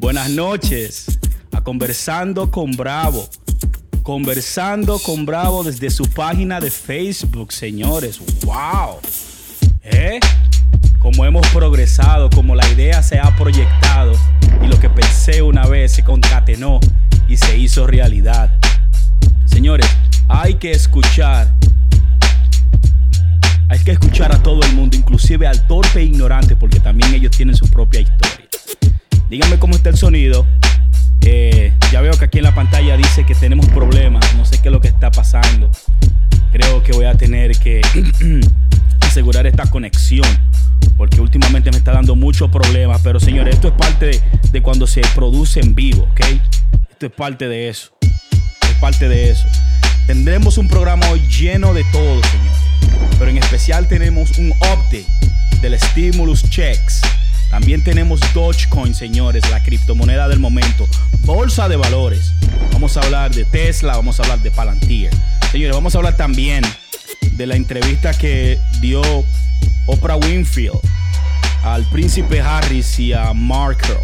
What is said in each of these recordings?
Buenas noches a Conversando con Bravo. Conversando con Bravo desde su página de Facebook, señores. ¡Wow! ¿Eh? Como hemos progresado, como la idea se ha proyectado y lo que pensé una vez se concatenó y se hizo realidad. Señores, hay que escuchar. Hay que escuchar a todo el mundo, inclusive al torpe e ignorante, porque también ellos tienen su propia historia. Díganme cómo está el sonido. Eh, ya veo que aquí en la pantalla dice que tenemos problemas. No sé qué es lo que está pasando. Creo que voy a tener que asegurar esta conexión. Porque últimamente me está dando muchos problemas. Pero señores, esto es parte de, cuando se produce en vivo, ¿ok? Esto es parte de eso. Es parte de eso. Tendremos un programa hoy lleno de todo, señores. Pero en especial tenemos un update del Stimulus Checks también tenemos Dogecoin, señores, la criptomoneda del momento. Bolsa de valores. Vamos a hablar de Tesla, vamos a hablar de Palantir. Señores, vamos a hablar también de la entrevista que dio Oprah Winfield al príncipe Harris y a Markle.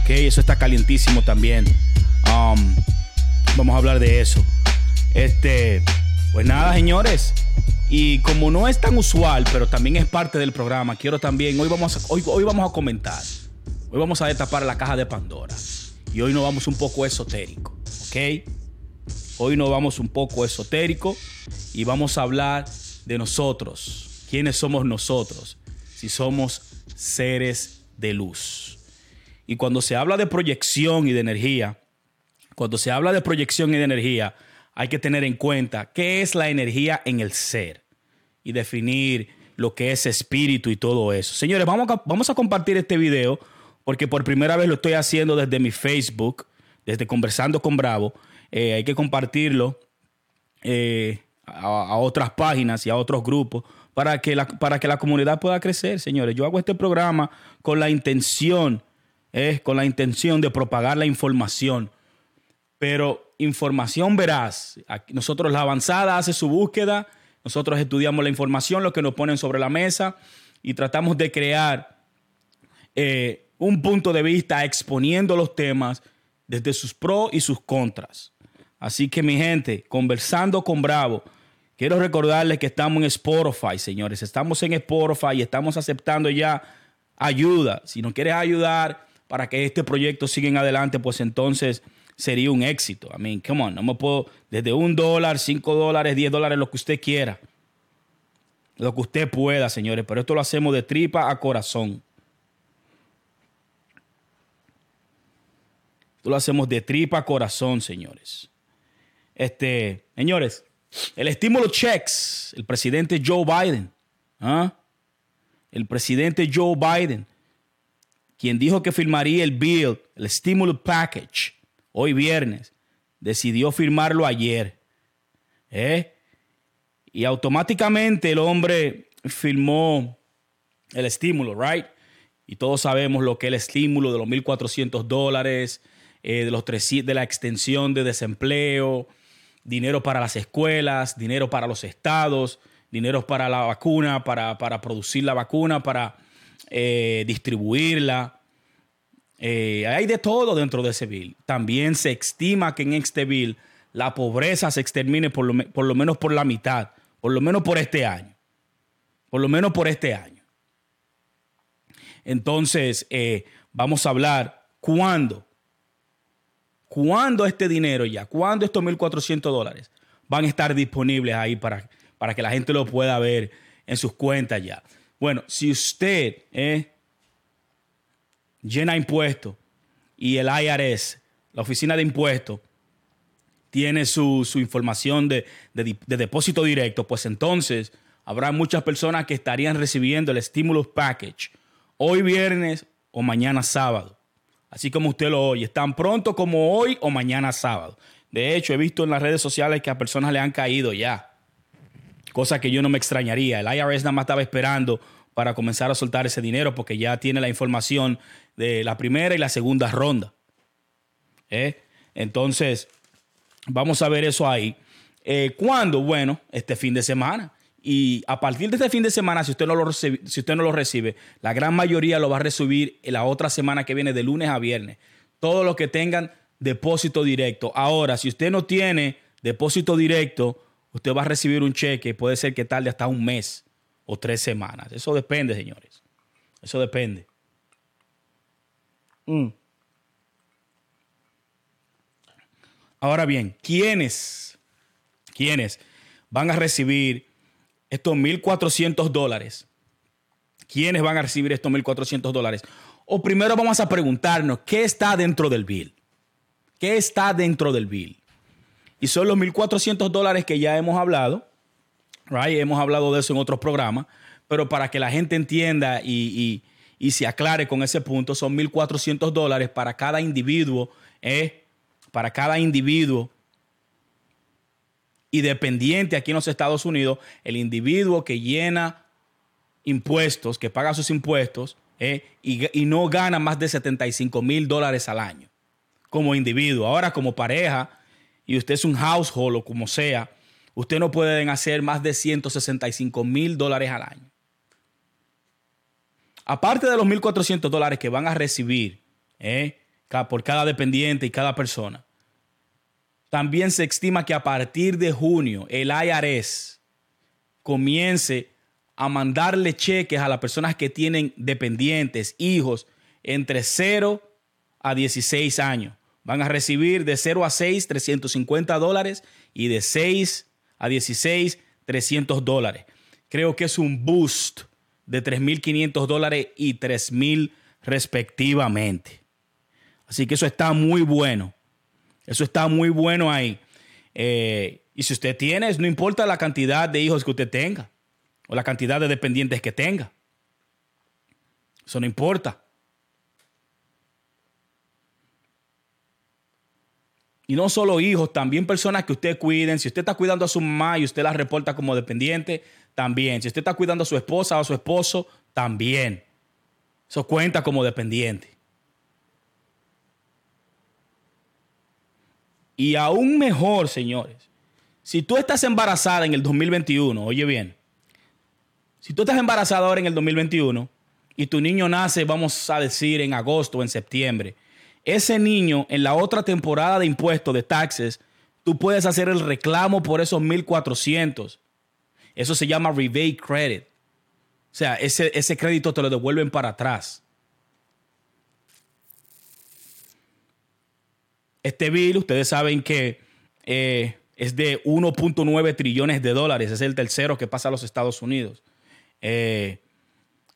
Ok, eso está calientísimo también. Um, vamos a hablar de eso. Este, pues nada, señores. Y como no es tan usual, pero también es parte del programa, quiero también, hoy vamos a, hoy, hoy vamos a comentar, hoy vamos a destapar la caja de Pandora. Y hoy nos vamos un poco esotérico, ¿ok? Hoy nos vamos un poco esotérico y vamos a hablar de nosotros. ¿Quiénes somos nosotros? Si somos seres de luz. Y cuando se habla de proyección y de energía, cuando se habla de proyección y de energía, hay que tener en cuenta qué es la energía en el ser y definir lo que es espíritu y todo eso. Señores, vamos a, vamos a compartir este video porque por primera vez lo estoy haciendo desde mi Facebook, desde Conversando con Bravo. Eh, hay que compartirlo eh, a, otras páginas y a otros grupos para que, la, para que la comunidad pueda crecer, señores. Yo hago este programa con la intención, eh, con la intención de propagar la información, pero información veraz. Nosotros la avanzada hace su búsqueda, nosotros estudiamos la información, lo que nos ponen sobre la mesa y tratamos de crear eh, un punto de vista exponiendo los temas desde sus pros y sus contras. Así que mi gente, conversando con Bravo, quiero recordarles que estamos en Spotify, señores. Estamos en Spotify y estamos aceptando ya ayuda. Si nos quieres ayudar para que este proyecto siga adelante, pues entonces sería un éxito. I mean, come on, no me puedo, desde un dólar, cinco dólares, diez dólares, lo que usted quiera. Lo que usted pueda, señores, pero esto lo hacemos de tripa a corazón. Esto lo hacemos de tripa a corazón, señores. Este, señores, el estímulo checks, el presidente Joe Biden, ¿ah? el presidente Joe Biden, quien dijo que firmaría el bill, el stimulus package, hoy viernes, decidió firmarlo ayer. ¿eh? Y automáticamente el hombre firmó el estímulo, ¿right? Y todos sabemos lo que es el estímulo de los 1.400 dólares, eh, de, los de la extensión de desempleo, dinero para las escuelas, dinero para los estados, dinero para la vacuna, para, producir la vacuna, para eh, distribuirla. Eh, hay de todo dentro de ese bill. También se estima que en este bill la pobreza se extermine por lo, menos por la mitad, por lo menos por este año. Por lo menos por este año. Entonces, eh, vamos a hablar cuándo. ¿Cuándo este dinero ya? ¿Cuándo estos 1.400 dólares van a estar disponibles ahí para, para que la gente lo pueda ver en sus cuentas ya? Bueno, si usted eh, llena impuestos y el IRS, la oficina de impuestos, tiene su, información de, depósito directo, pues entonces habrá muchas personas que estarían recibiendo el stimulus package hoy viernes o mañana sábado. Así como usted lo oye, tan pronto como hoy o mañana sábado. De hecho, he visto en las redes sociales que a personas le han caído ya. Cosa que yo no me extrañaría. El IRS nada más estaba esperando para comenzar a soltar ese dinero porque ya tiene la información de la primera y la segunda ronda. ¿Eh? Entonces, vamos a ver eso ahí. Eh, ¿Cuándo? Bueno, este fin de semana. Y a partir de este fin de semana, si usted no lo recibe, si usted no lo recibe la gran mayoría lo va a recibir la otra semana que viene, de lunes a viernes. Todos los que tengan depósito directo. Ahora, si usted no tiene depósito directo, usted va a recibir un cheque, puede ser que tarde hasta un mes o tres semanas. Eso depende, señores. Eso depende. Mm. Ahora bien, ¿quiénes? ¿Quiénes van a recibir estos 1.400 dólares? ¿Quiénes van a recibir estos 1.400 dólares? O primero vamos a preguntarnos, ¿qué está dentro del bill? ¿Qué está dentro del bill? Y son los 1.400 dólares que ya hemos hablado, right? Hemos hablado de eso en otros programas, pero para que la gente entienda y, se aclare con ese punto, son 1.400 dólares para cada individuo, eh, para cada individuo y dependiente aquí en los Estados Unidos, el individuo que llena impuestos, que paga sus impuestos eh, y, y, no gana más de 75 mil dólares al año como individuo. Ahora como pareja y usted es un household o como sea, usted no puede hacer más de 165 mil dólares al año. Aparte de los 1.400 dólares que van a recibir eh, por cada dependiente y cada persona, también se estima que a partir de junio el IRS comience a mandarle cheques a las personas que tienen dependientes, hijos, entre 0 a 16 años. Van a recibir de 0 a 6, 350 dólares y de 6 a 16, 300 dólares. Creo que es un boost de 3.500 dólares y 3.000 respectivamente. Así que eso está muy bueno. Eso está muy bueno ahí. Eh, y si usted tiene, no importa la cantidad de hijos que usted tenga o la cantidad de dependientes que tenga. Eso no importa. Y no solo hijos, también personas que usted cuiden. Si usted está cuidando a su mamá y usted la reporta como dependiente, también. Si usted está cuidando a su esposa o a su esposo, también. Eso cuenta como dependiente. Y aún mejor, señores, si tú estás embarazada en el 2021, oye bien, si tú estás embarazada ahora en el 2021 y tu niño nace, vamos a decir, en agosto o en septiembre, ese niño en la otra temporada de impuestos, de taxes, tú puedes hacer el reclamo por esos 1.400. Eso se llama rebate credit. O sea, ese, ese crédito te lo devuelven para atrás. Este bill, ustedes saben que eh, es de 1.9 trillones de dólares. Es el tercero que pasa a los Estados Unidos. Eh,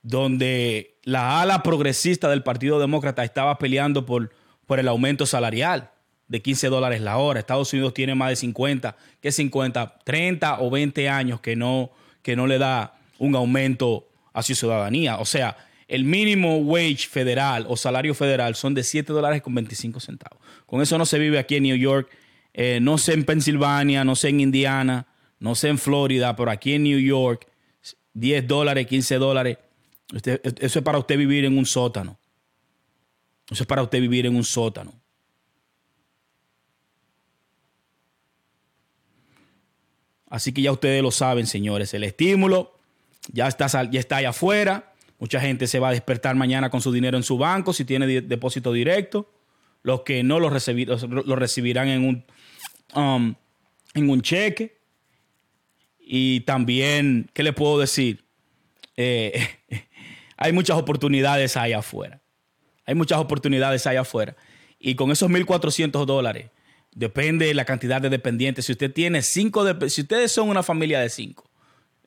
donde la ala progresista del Partido Demócrata estaba peleando por, por el aumento salarial de 15 dólares la hora. Estados Unidos tiene más de 50, ¿qué 50? 30 o 20 años que no, que no le da un aumento a su ciudadanía. O sea, el mínimo wage federal o salario federal son de 7 dólares con 25 centavos. Con eso no se vive aquí en New York, eh, no sé en Pensilvania, no sé en Indiana, no sé en Florida, pero aquí en New York, 10 dólares, 15 dólares. eso es para usted vivir en un sótano. Eso es para usted vivir en un sótano. Así que ya ustedes lo saben, señores. El estímulo ya está, ya está allá afuera. Mucha gente se va a despertar mañana con su dinero en su banco si tiene depósito directo. Los que no lo, lo recibirán en un, um, en un cheque. Y también, ¿qué le puedo decir? Eh, hay muchas oportunidades allá afuera. Hay muchas oportunidades allá afuera. Y con esos 1.400 dólares, depende de la cantidad de dependientes. Si usted tiene cinco, si ustedes son una familia de cinco,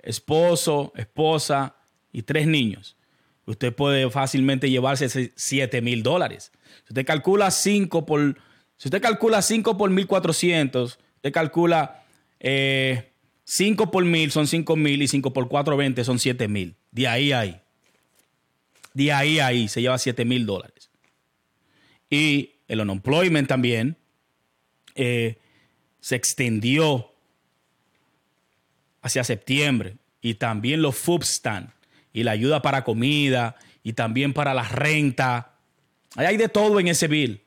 esposo, esposa y tres niños, usted puede fácilmente llevarse 7 mil dólares. Si usted calcula 5 por, si usted calcula 5 por 1400, usted calcula 5 eh, por mil son 5 mil y 5 por 420 son 7 mil. De ahí ahí de ahí ahí se lleva 7 mil dólares. Y el unemployment también eh, se extendió hacia septiembre. Y también los food y la ayuda para comida y también para la renta. Ahí hay de todo en ese bill.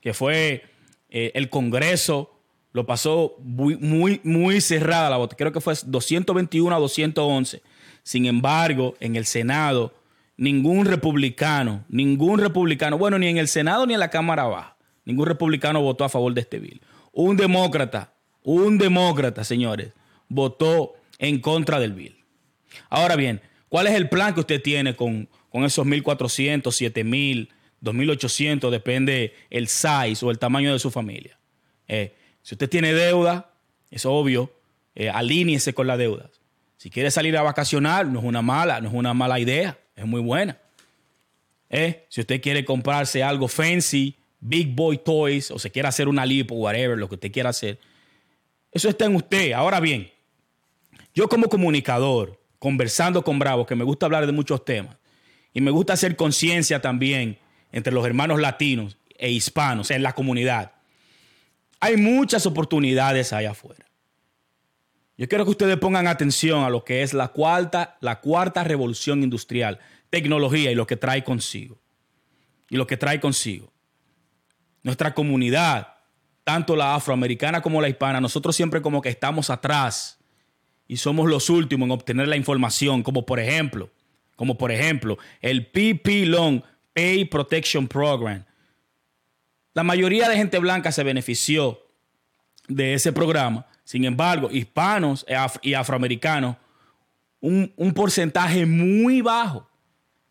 Que fue eh, el Congreso Lo pasó muy, muy, muy cerrada la votación. Creo que fue 221 a 211. Sin embargo, en el Senado, ningún republicano, ningún republicano, bueno, ni en el Senado ni en la Cámara Baja, ningún republicano votó a favor de este bill. Un demócrata, un demócrata, señores, votó en contra del bill. Ahora bien, ¿cuál es el plan que usted tiene con, con esos 1.400, 7.000, 2.800, depende el size o el tamaño de su familia? Eh, si usted tiene deuda, es obvio, eh, alíñese con las deudas. Si quiere salir a vacacionar, no es una mala, no es una mala idea, es muy buena. Eh, si usted quiere comprarse algo fancy, Big Boy Toys, o se quiere hacer una lipo, whatever, lo que usted quiera hacer, eso está en usted. Ahora bien, yo como comunicador, conversando con Bravo, que me gusta hablar de muchos temas, y me gusta hacer conciencia también entre los hermanos latinos e hispanos en la comunidad. Hay muchas oportunidades allá afuera. Yo quiero que ustedes pongan atención a lo que es la cuarta, la cuarta revolución industrial, tecnología y lo que trae consigo. Y lo que trae consigo. Nuestra comunidad, tanto la afroamericana como la hispana, nosotros siempre como que estamos atrás y somos los últimos en obtener la información, como por ejemplo, como por ejemplo, el PP Long Pay Protection Program, la mayoría de gente blanca se benefició de ese programa. Sin embargo, hispanos y afroamericanos, un, porcentaje muy bajo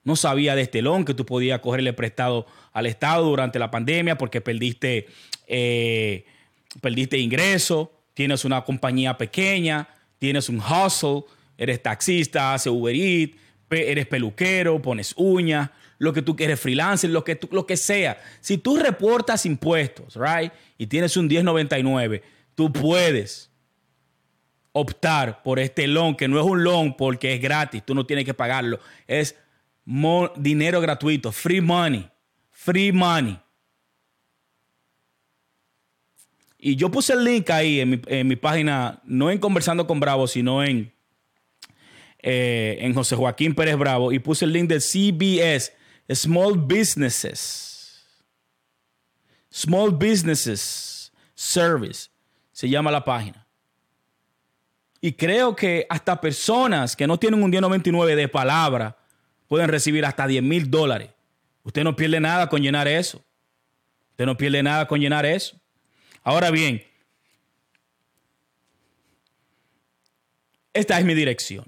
no sabía de este loan que tú podías cogerle prestado al Estado durante la pandemia porque perdiste, eh, perdiste ingreso, tienes una compañía pequeña, tienes un hustle, eres taxista, haces Uber Eats, eres peluquero, pones uñas, lo que tú quieres, freelancer, lo que, lo que sea. Si tú reportas impuestos, right, y tienes un 1099, tú puedes optar por este loan, que no es un loan porque es gratis, tú no tienes que pagarlo. Es dinero gratuito, free money, free money. Y yo puse el link ahí en mi, en mi página, no en Conversando con Bravo, sino en, eh, en José Joaquín Pérez Bravo, y puse el link de CBS Small Businesses. Small Businesses Service se llama la página. Y creo que hasta personas que no tienen un día 99 de palabra pueden recibir hasta 10 mil dólares. Usted no pierde nada con llenar eso. Usted no pierde nada con llenar eso. Ahora bien, esta es mi dirección.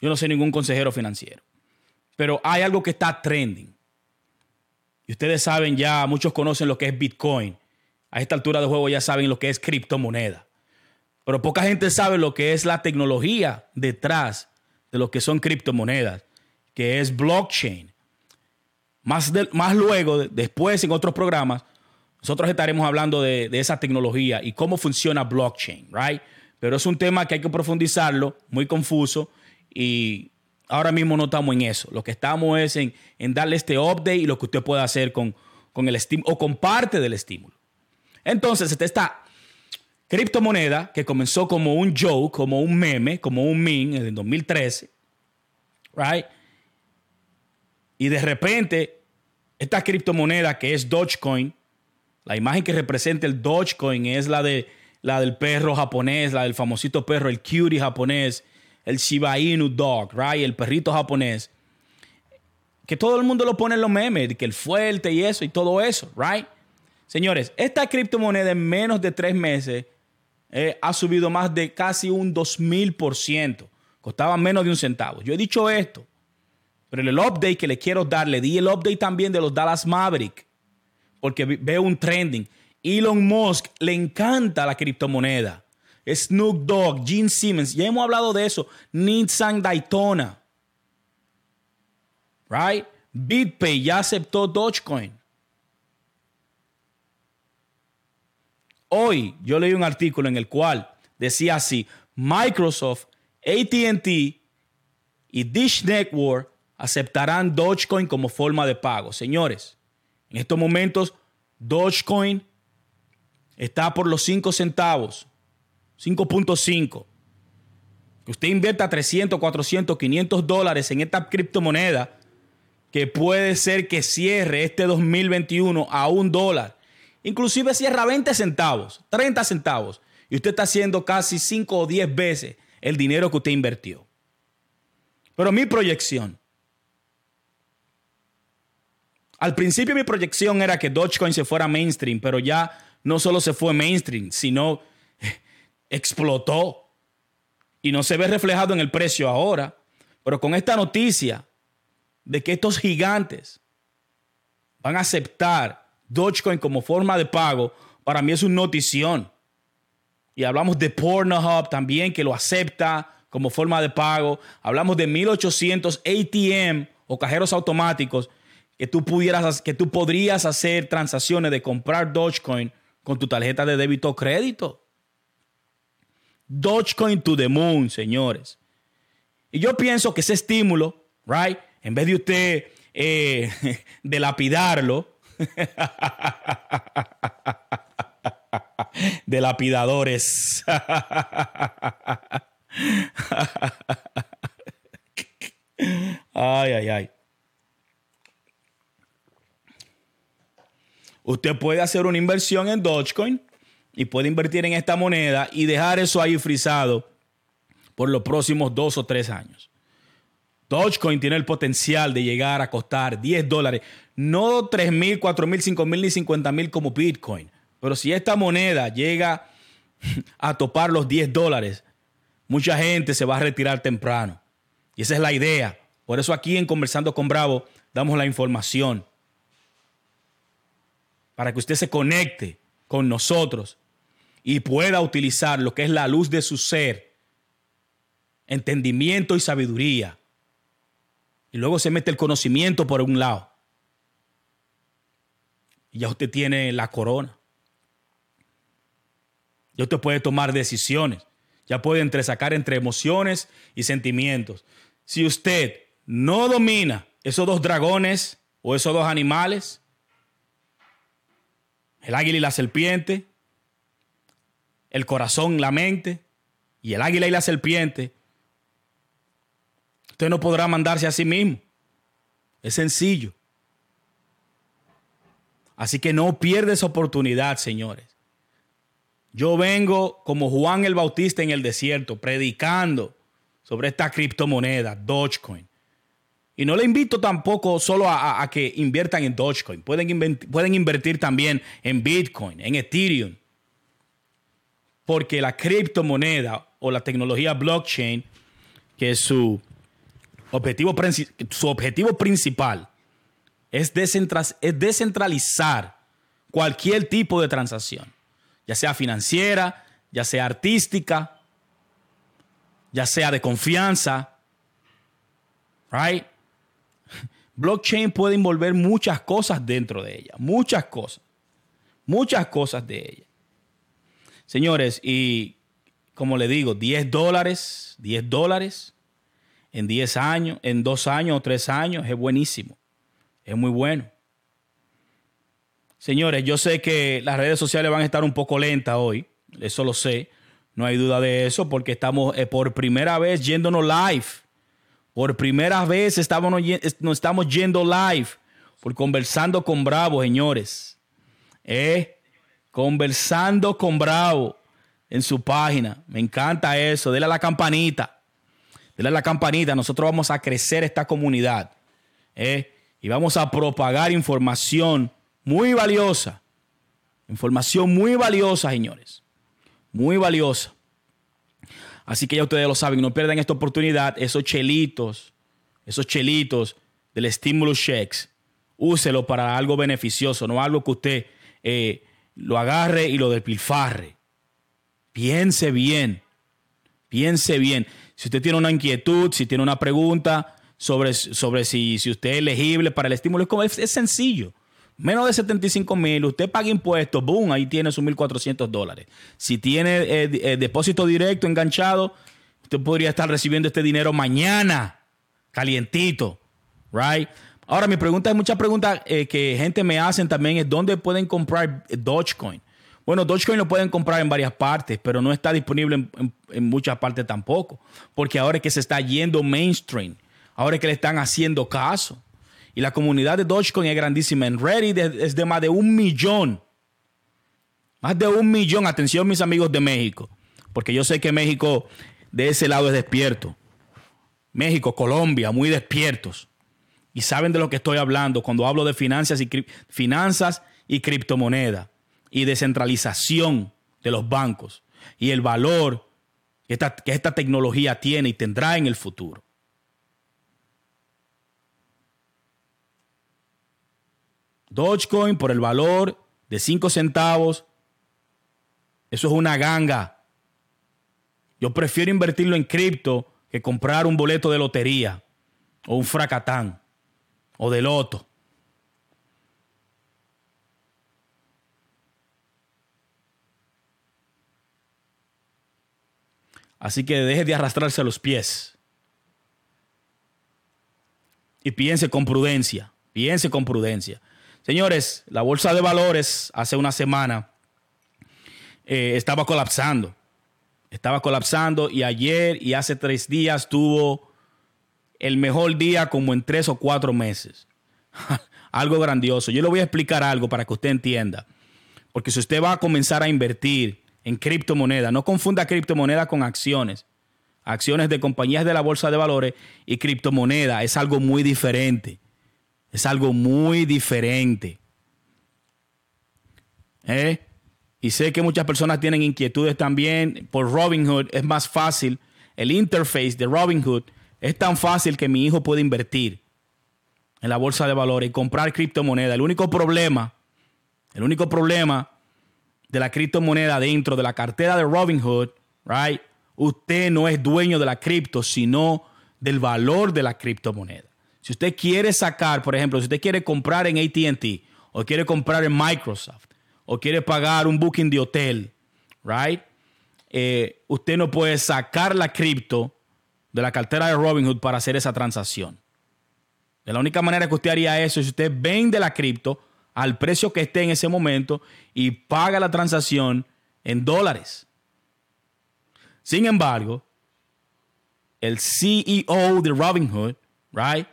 Yo no soy ningún consejero financiero. Pero hay algo que está trending. Y ustedes saben ya, muchos conocen lo que es Bitcoin. A esta altura de juego ya saben lo que es criptomoneda. Pero poca gente sabe lo que es la tecnología detrás de lo que son criptomonedas, que es blockchain. Más, más luego, después en otros programas, nosotros estaremos hablando de, de, esa tecnología y cómo funciona blockchain, right? Pero es un tema que hay que profundizarlo, muy confuso y ahora mismo no estamos en eso. Lo que estamos es en, darle este update y lo que usted puede hacer con, con el estímulo o con parte del estímulo. Entonces, esta criptomoneda que comenzó como un joke, como un meme, como un meme en el 2013, right? Y de repente, esta criptomoneda que es Dogecoin, la imagen que representa el Dogecoin es la, de, la del perro japonés, la del famosito perro, el cutie japonés, el Shiba Inu dog, right? El perrito japonés. Que todo el mundo lo pone en los memes, que el fuerte y eso y todo eso, right? Señores, esta criptomoneda en menos de tres meses eh, ha subido más de casi un 2000%. Costaba menos de un centavo. Yo he dicho esto, pero el update que le quiero dar, le di el update también de los Dallas Maverick, porque veo un trending. Elon Musk le encanta la criptomoneda. Snoop Dogg, Gene Simmons, ya hemos hablado de eso. Nissan Daytona. Right? BitPay ya aceptó Dogecoin. Hoy yo leí un artículo en el cual decía así, Microsoft, ATT y Dish Network aceptarán Dogecoin como forma de pago. Señores, en estos momentos Dogecoin está por los 5 centavos. 5.5. Que usted invierta 300, 400, 500 dólares en esta criptomoneda que puede ser que cierre este 2021 a un dólar Inclusive cierra 20 centavos, 30 centavos. Y usted está haciendo casi 5 o 10 veces el dinero que usted invirtió. Pero mi proyección. Al principio mi proyección era que Dogecoin se fuera mainstream, pero ya no solo se fue mainstream, sino explotó. Y no se ve reflejado en el precio ahora. Pero con esta noticia de que estos gigantes van a aceptar Dogecoin como forma de pago, para mí es una notición. Y hablamos de Pornhub también, que lo acepta como forma de pago. Hablamos de 1800 ATM o cajeros automáticos que tú, pudieras, que tú podrías hacer transacciones de comprar Dogecoin con tu tarjeta de débito o crédito. Dogecoin to the moon, señores. Y yo pienso que ese estímulo, right, en vez de usted eh, de lapidarlo, de lapidadores. ay, ay, ay. Usted puede hacer una inversión en Dogecoin y puede invertir en esta moneda y dejar eso ahí frisado por los próximos dos o tres años. Dogecoin tiene el potencial de llegar a costar 10 dólares, no 3 mil, 4 mil, 5 mil ni 50 mil como Bitcoin. Pero si esta moneda llega a topar los 10 dólares, mucha gente se va a retirar temprano. Y esa es la idea. Por eso aquí en Conversando con Bravo damos la información. Para que usted se conecte con nosotros y pueda utilizar lo que es la luz de su ser, entendimiento y sabiduría. Y luego se mete el conocimiento por un lado. Y ya usted tiene la corona. Ya usted puede tomar decisiones. Ya puede entre sacar entre emociones y sentimientos. Si usted no domina esos dos dragones o esos dos animales, el águila y la serpiente, el corazón, la mente, y el águila y la serpiente, usted no podrá mandarse a sí mismo. Es sencillo. Así que no pierdes oportunidad, señores. Yo vengo como Juan el Bautista en el desierto, predicando sobre esta criptomoneda, Dogecoin. Y no le invito tampoco solo a, que inviertan en Dogecoin. Pueden, pueden invertir también en Bitcoin, en Ethereum. Porque la criptomoneda o la tecnología blockchain, que es su objetivo, su objetivo principal, es, es descentralizar cualquier tipo de transacción, ya sea financiera, ya sea artística, ya sea de confianza. Right? Blockchain puede envolver muchas cosas dentro de ella, muchas cosas, muchas cosas de ella. Señores, y como le digo, 10 dólares, 10 dólares en 10 años, en 2 años o 3 años, es buenísimo, es muy bueno. Señores, yo sé que las redes sociales van a estar un poco lentas hoy, eso lo sé, no hay duda de eso, porque estamos eh, por primera vez yéndonos live por primera vez estamos, nos estamos yendo live por conversando con Bravo, señores. ¿Eh? Conversando con Bravo en su página. Me encanta eso. Dele a la campanita. Dele a la campanita. Nosotros vamos a crecer esta comunidad. ¿eh? Y vamos a propagar información muy valiosa. Información muy valiosa, señores. Muy valiosa. Así que ya ustedes lo saben, no pierdan esta oportunidad, esos chelitos, esos chelitos del stimulus checks, úselo para algo beneficioso, no algo que usted eh, lo agarre y lo despilfarre. Piense bien, piense bien. Si usted tiene una inquietud, si tiene una pregunta sobre, sobre si, si usted es elegible para el estímulo, es, es sencillo. Menos de 75 mil, usted paga impuestos, boom, ahí tiene sus 1.400 dólares. Si tiene eh, eh, depósito directo enganchado, usted podría estar recibiendo este dinero mañana, calientito, right? Ahora, mi pregunta es muchas preguntas eh, que gente me hacen también es dónde pueden comprar Dogecoin. Bueno, Dogecoin lo pueden comprar en varias partes, pero no está disponible en, muchas partes tampoco, porque ahora es que se está yendo mainstream, ahora es que le están haciendo caso. Y la comunidad de Dogecoin es grandísima. En Reddit es de más de un millón Más de un millón. Atención, mis amigos de México. Porque yo sé que México de ese lado es despierto. México, Colombia, muy despiertos. Y saben de lo que estoy hablando cuando hablo de finanzas y, finanzas y criptomoneda y descentralización de los bancos y el valor que esta, que esta tecnología tiene y tendrá en el futuro. Dogecoin por el valor de 5 centavos eso es una ganga. Yo prefiero invertirlo en cripto que comprar un boleto de lotería o un fracatán o de loto. Así que deje de arrastrarse a los pies. Y piense con prudencia. Piense con prudencia. Señores, la bolsa de valores hace una semana eh, estaba colapsando. Estaba colapsando y ayer y hace tres días tuvo el mejor día como en tres o cuatro meses. algo grandioso. Yo le voy a explicar algo para que usted entienda. Porque si usted va a comenzar a invertir en criptomonedas, no confunda criptomonedas con acciones. Acciones de compañías de la bolsa de valores y criptomoneda es algo muy diferente. Es algo muy diferente. ¿Eh? Y sé que muchas personas tienen inquietudes también por Robinhood. Es más fácil. El interface de Robinhood es tan fácil que mi hijo puede invertir en la bolsa de valores y comprar criptomoneda. El único problema, el único problema de la criptomoneda dentro de la cartera de Robinhood, right? Usted no es dueño de la cripto, sino del valor de la criptomoneda. Si usted quiere sacar, por ejemplo, si usted quiere comprar en ATT o quiere comprar en Microsoft o quiere pagar un booking de hotel, right? Eh, usted no puede sacar la cripto de la cartera de Robinhood para hacer esa transacción. La única manera que usted haría eso es si usted vende la cripto al precio que esté en ese momento y paga la transacción en dólares. Sin embargo, el CEO de Robinhood, right?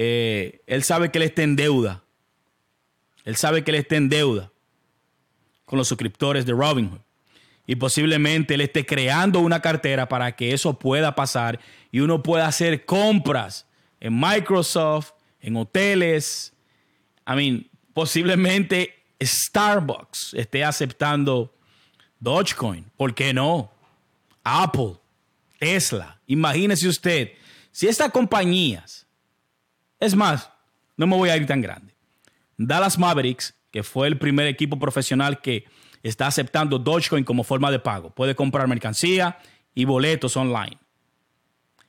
Eh, él sabe que él está en deuda. Él sabe que él está en deuda con los suscriptores de Robinhood. Y posiblemente él esté creando una cartera para que eso pueda pasar y uno pueda hacer compras en Microsoft, en hoteles. I mean, posiblemente Starbucks esté aceptando Dogecoin. ¿Por qué no? Apple, Tesla. Imagínese usted, si estas compañías, es más, no me voy a ir tan grande. Dallas Mavericks que fue el primer equipo profesional que está aceptando Dogecoin como forma de pago. Puede comprar mercancía y boletos online.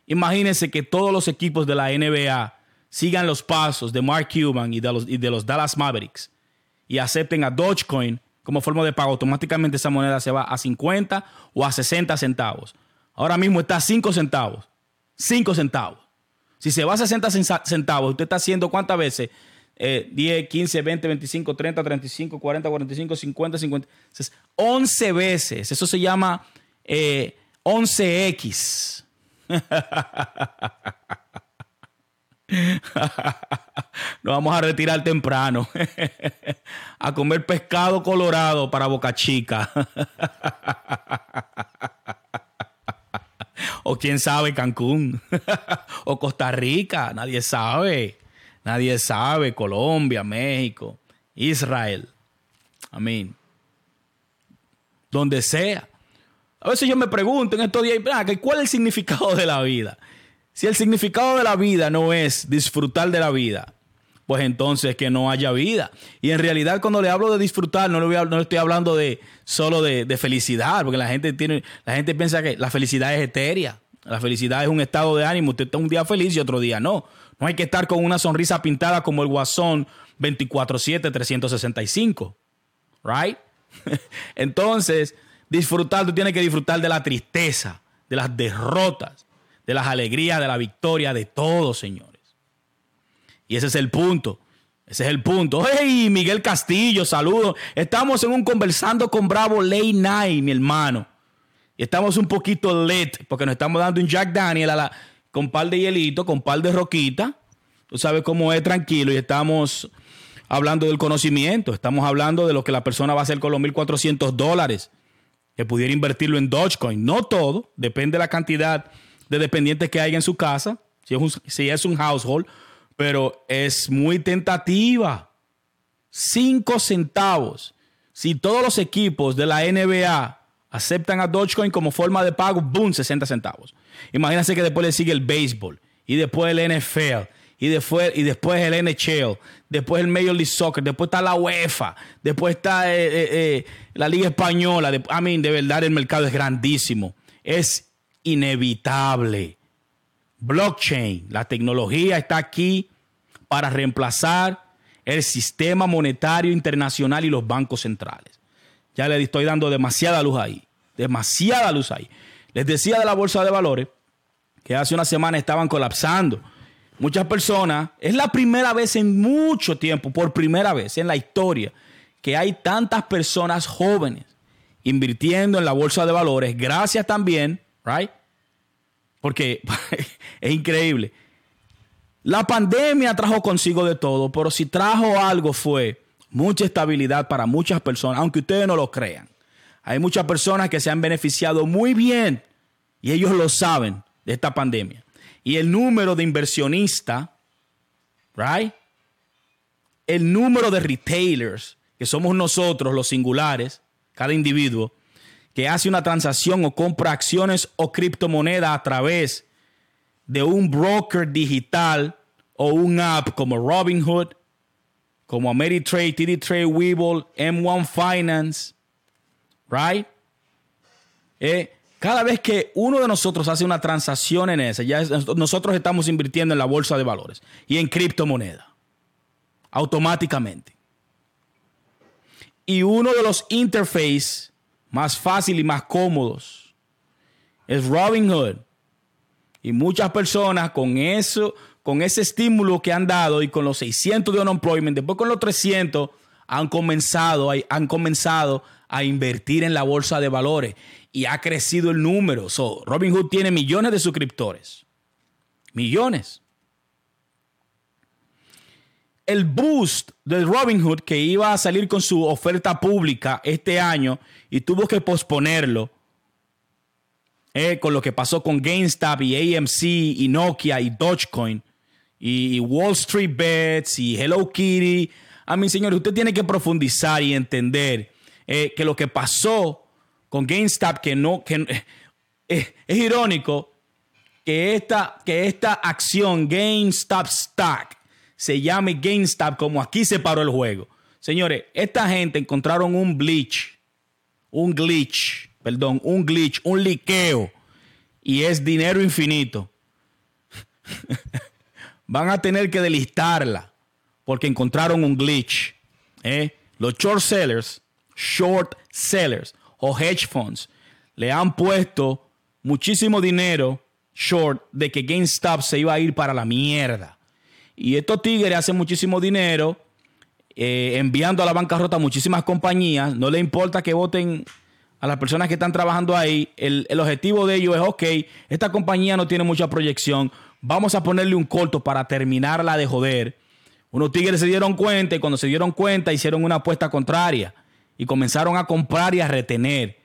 Imagínense que todos los equipos de la NBA sigan los pasos de Mark Cuban y de los, y de los Dallas Mavericks y acepten a Dogecoin como forma de pago. Automáticamente esa moneda se va a 50 o a 60 centavos. Ahora mismo está a 5 centavos. 5 centavos. Si se va a 60 centavos, usted está haciendo cuántas veces 10, 15, 20, 25, 30, 35, 40, 45, 50, 50. 11 veces. Eso se llama 11X. Eh, Nos vamos a retirar temprano a comer pescado colorado para Boca Chica. o quién sabe, Cancún. o Costa Rica, nadie sabe. Nadie sabe. Colombia, México, Israel. Amén. Donde sea. A veces yo me pregunto en estos días, ¿cuál es el significado de la vida? Si el significado de la vida no es disfrutar de la vida, pues entonces que no haya vida. Y en realidad cuando le hablo de disfrutar, no le, no estoy hablando de solo de, felicidad, porque la gente, tiene, la gente piensa que la felicidad es etérea. La felicidad es un estado de ánimo. Usted está un día feliz y otro día no. No hay que estar con una sonrisa pintada como el Guasón 24-7-365. Right? Entonces, disfrutar, tú tienes que disfrutar de la tristeza, de las derrotas, de las alegrías, de la victoria, de todo, señores. Y ese es el punto. Ese es el punto. ¡Hey, Miguel Castillo! Saludos. Estamos en un conversando con Bravo Late Night, mi hermano. Y estamos un poquito lit porque nos estamos dando un Jack Daniel a la, con par de hielito, con par de roquita. Tú sabes cómo es tranquilo y estamos hablando del conocimiento, estamos hablando de lo que la persona va a hacer con los 1.400 dólares, que pudiera invertirlo en Dogecoin. No todo, depende de la cantidad de dependientes que haya en su casa, si es si es un household, pero es muy tentativa. 5 centavos. Si todos los equipos de la NBA aceptan a Dogecoin como forma de pago, boom, 60 centavos. Imagínense que después le sigue el béisbol y después el NFL y después, y después el NHL, después el Major League Soccer, después está la UEFA, después está eh, eh, eh, la Liga Española. De, I de verdad el mercado es grandísimo. Es inevitable. Blockchain, la tecnología está aquí para reemplazar el sistema monetario internacional y los bancos centrales. Ya le estoy dando demasiada luz ahí, demasiada luz ahí. Les decía de la bolsa de valores que hace una semana estaban colapsando. Muchas personas, es la primera vez en mucho tiempo, por primera vez en la historia, que hay tantas personas jóvenes invirtiendo en la bolsa de valores, gracias también, right? Porque es increíble. La pandemia trajo consigo de todo, pero si trajo algo fue mucha estabilidad para muchas personas, aunque ustedes no lo crean. Hay muchas personas que se han beneficiado muy bien y ellos lo saben de esta pandemia. Y el número de inversionistas, right? El número de retailers, que somos nosotros los singulares, cada individuo, que hace una transacción o compra acciones o criptomonedas a través de un broker digital o un app como Robinhood, como Ameritrade, TD Trade, Webull, M1 Finance, right? Eh, cada vez que uno de nosotros hace una transacción en esa, ya nosotros estamos invirtiendo en la bolsa de valores y en criptomoneda, automáticamente. Y uno de los interfaces más fáciles y más cómodos es Robinhood. Y muchas personas con eso, con ese estímulo que han dado y con los 600 de unemployment, después con los 300, han comenzado, han comenzado a invertir en la bolsa de valores y ha crecido el número. So, Robinhood tiene millones de suscriptores. Millones. El boost de Robinhood que iba a salir con su oferta pública este año y tuvo que posponerlo eh, con lo que pasó con GameStop y AMC y Nokia y Dogecoin y Wall Street Bets y Hello Kitty. A mi señor, usted tiene que profundizar y entender eh, que lo que pasó con GameStop, que no, que eh, es irónico que esta, que esta acción GameStop Stock se llame GameStop como aquí se paró el juego. Señores, esta gente encontraron un glitch, un glitch, perdón, un glitch, un liqueo y es dinero infinito. van a tener que delistarla porque encontraron un glitch. ¿eh? Los short sellers, short sellers o hedge funds le han puesto muchísimo dinero short de que GameStop se iba a ir para la mierda. Y estos tigres hacen muchísimo dinero eh, enviando a la bancarrota a muchísimas compañías. No le importa que voten a las personas que están trabajando ahí. El, el objetivo de ellos es, ok, esta compañía no tiene mucha proyección vamos a ponerle un corto para terminarla de joder. Unos tigres se dieron cuenta y cuando se dieron cuenta hicieron una apuesta contraria y comenzaron a comprar y a retener,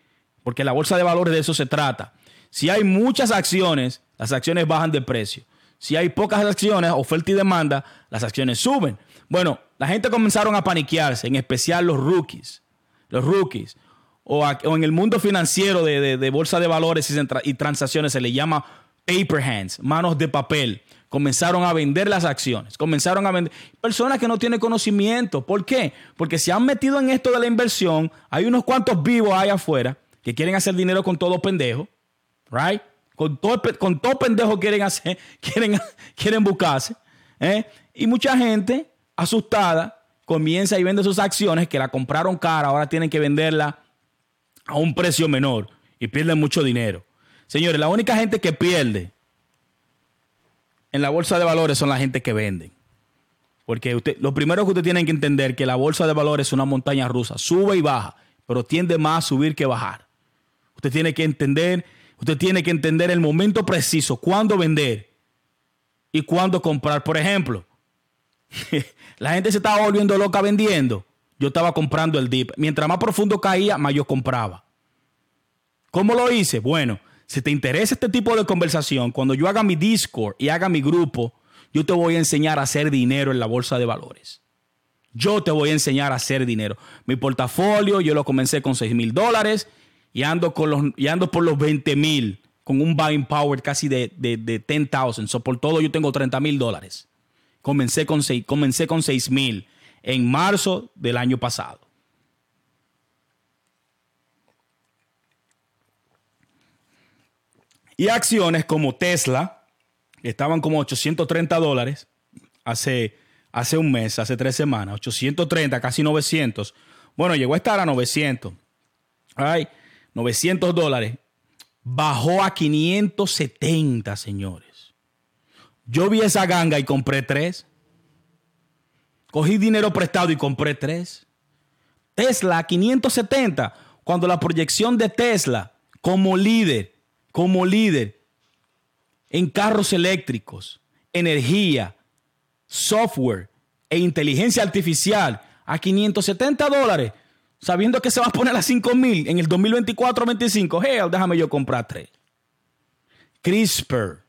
porque la bolsa de valores de eso se trata. Si hay muchas acciones, las acciones bajan de precio. Si hay pocas acciones, oferta y demanda, las acciones suben. Bueno, la gente comenzaron a paniquearse, en especial los rookies. Los rookies. O, en el mundo financiero de, bolsa de valores y, y transacciones se le llama paper hands, manos de papel. Comenzaron a vender las acciones, comenzaron a vender. Personas que no tienen conocimiento. ¿Por qué? Porque se han metido en esto de la inversión. Hay unos cuantos vivos ahí afuera que quieren hacer dinero con todo pendejo, right? Con todo, con todo pendejo quieren hacer, quieren, quieren buscarse. ¿eh? Y mucha gente asustada comienza y vende sus acciones que la compraron cara, ahora tienen que venderla a un precio menor y pierden mucho dinero. Señores, la única gente que pierde en la bolsa de valores son la gente que venden. Porque usted, lo primero que usted tiene que entender que la bolsa de valores es una montaña rusa, sube y baja, pero tiende más a subir que bajar. Usted tiene que entender, usted tiene que entender el momento preciso, cuándo vender y cuándo comprar. Por ejemplo, la gente se estaba volviendo loca vendiendo. Yo estaba comprando el dip. Mientras más profundo caía, más yo compraba. ¿Cómo lo hice? Bueno, si te interesa este tipo de conversación, cuando yo haga mi Discord y haga mi grupo, yo te voy a enseñar a hacer dinero en la bolsa de valores. Yo te voy a enseñar a hacer dinero. Mi portafolio, yo lo comencé con 6 mil dólares y ando, y ando por los 20 mil, con un buying power casi de, de, de 10,000. So, por todo yo tengo 30 mil dólares. Comencé con 6 comencé con mil en marzo del año pasado. Y acciones como Tesla, estaban como 830 dólares hace, hace un mes, hace tres semanas, 830, casi 900. Bueno, llegó a estar a 900. Ay, 900 dólares. Bajó a 570, señores. Yo vi esa ganga y compré tres. Cogí dinero prestado y compré tres. Tesla 570, cuando la proyección de Tesla como líder, como líder en carros eléctricos, energía, software e inteligencia artificial a 570 dólares, sabiendo que se va a poner a 5 mil en el 2024-25, hell, déjame yo comprar tres. CRISPR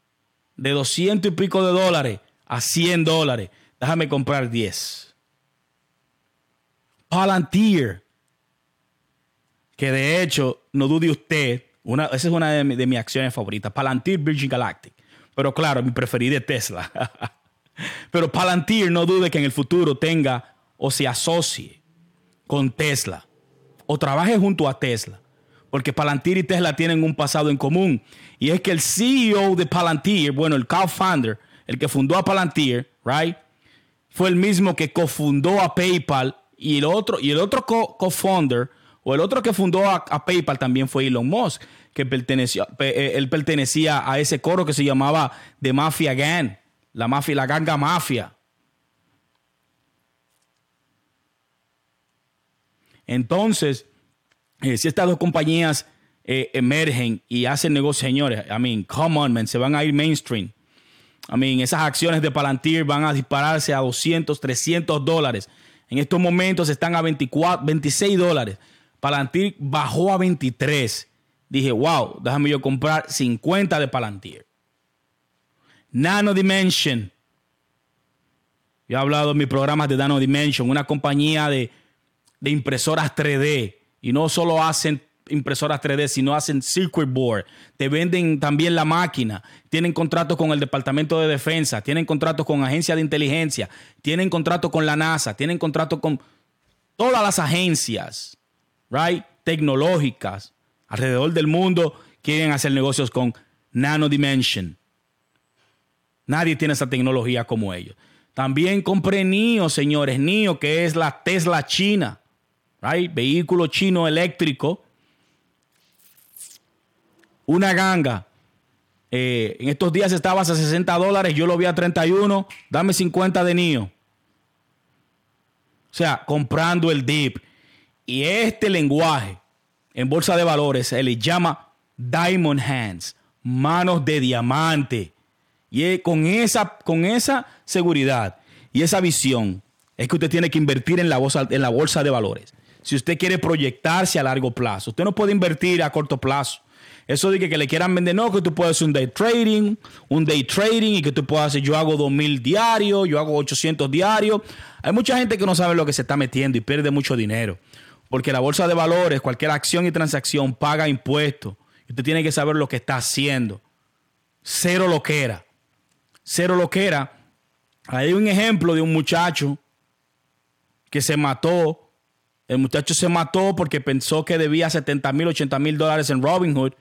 de 200 y pico de dólares a 100 dólares, déjame comprar 10. Palantir, que de hecho, no dude usted, una, esa es una de, de mis acciones favoritas, Palantir Virgin Galactic. Pero claro, mi preferida es Tesla. Pero Palantir no dude que en el futuro tenga o se asocie con Tesla o trabaje junto a Tesla. Porque Palantir y Tesla tienen un pasado en común. Y es que el CEO de Palantir, bueno, el co-founder, el que fundó a Palantir, right? Fue el mismo que cofundó a PayPal y el otro, y el otro co-founder o el otro que fundó a, PayPal también fue Elon Musk, que perteneció, eh, él pertenecía a ese coro que se llamaba The Mafia Gang, la mafia, la ganga mafia. Entonces, eh, si estas dos compañías eh, emergen y hacen negocios, señores, I mean, come on, man, se van a ir mainstream. I mean, esas acciones de Palantir van a dispararse a 200, 300 dólares. En estos momentos están a 24, 26 dólares. Palantir bajó a 23. Dije, wow, déjame yo comprar 50 de Palantir. Nano Dimension. Yo he hablado en mis programas de Nano Dimension, una compañía de, de impresoras 3D. Y no solo hacen impresoras 3D, sino hacen circuit board. Te venden también la máquina. Tienen contratos con el Departamento de Defensa. Tienen contratos con agencias de inteligencia. Tienen contratos con la NASA. Tienen contratos con todas las agencias right, tecnológicas alrededor del mundo quieren hacer negocios con Nano Dimension. Nadie tiene esa tecnología como ellos. También compré NIO, señores, NIO, que es la Tesla china, right? vehículo chino eléctrico. Una ganga. Eh, en estos días estabas a 60 dólares, yo lo vi a 31, dame 50 de NIO. O sea, comprando el DIP. Y este lenguaje en bolsa de valores se le llama Diamond Hands, manos de diamante. Y con esa, con esa seguridad y esa visión es que usted tiene que invertir en la, bolsa, en la bolsa de valores. Si usted quiere proyectarse a largo plazo, usted no puede invertir a corto plazo. Eso de que, le quieran vender, no, que tú puedes hacer un day trading, un day trading y que tú puedas hacer, yo hago 2000 diarios, yo hago 800 diarios. Hay mucha gente que no sabe lo que se está metiendo y pierde mucho dinero. Porque la bolsa de valores, cualquier acción y transacción paga impuestos. Usted tiene que saber lo que está haciendo. Cero lo que era. Cero lo que era. Hay un ejemplo de un muchacho que se mató. El muchacho se mató porque pensó que debía 70 mil, 80 mil dólares en Robinhood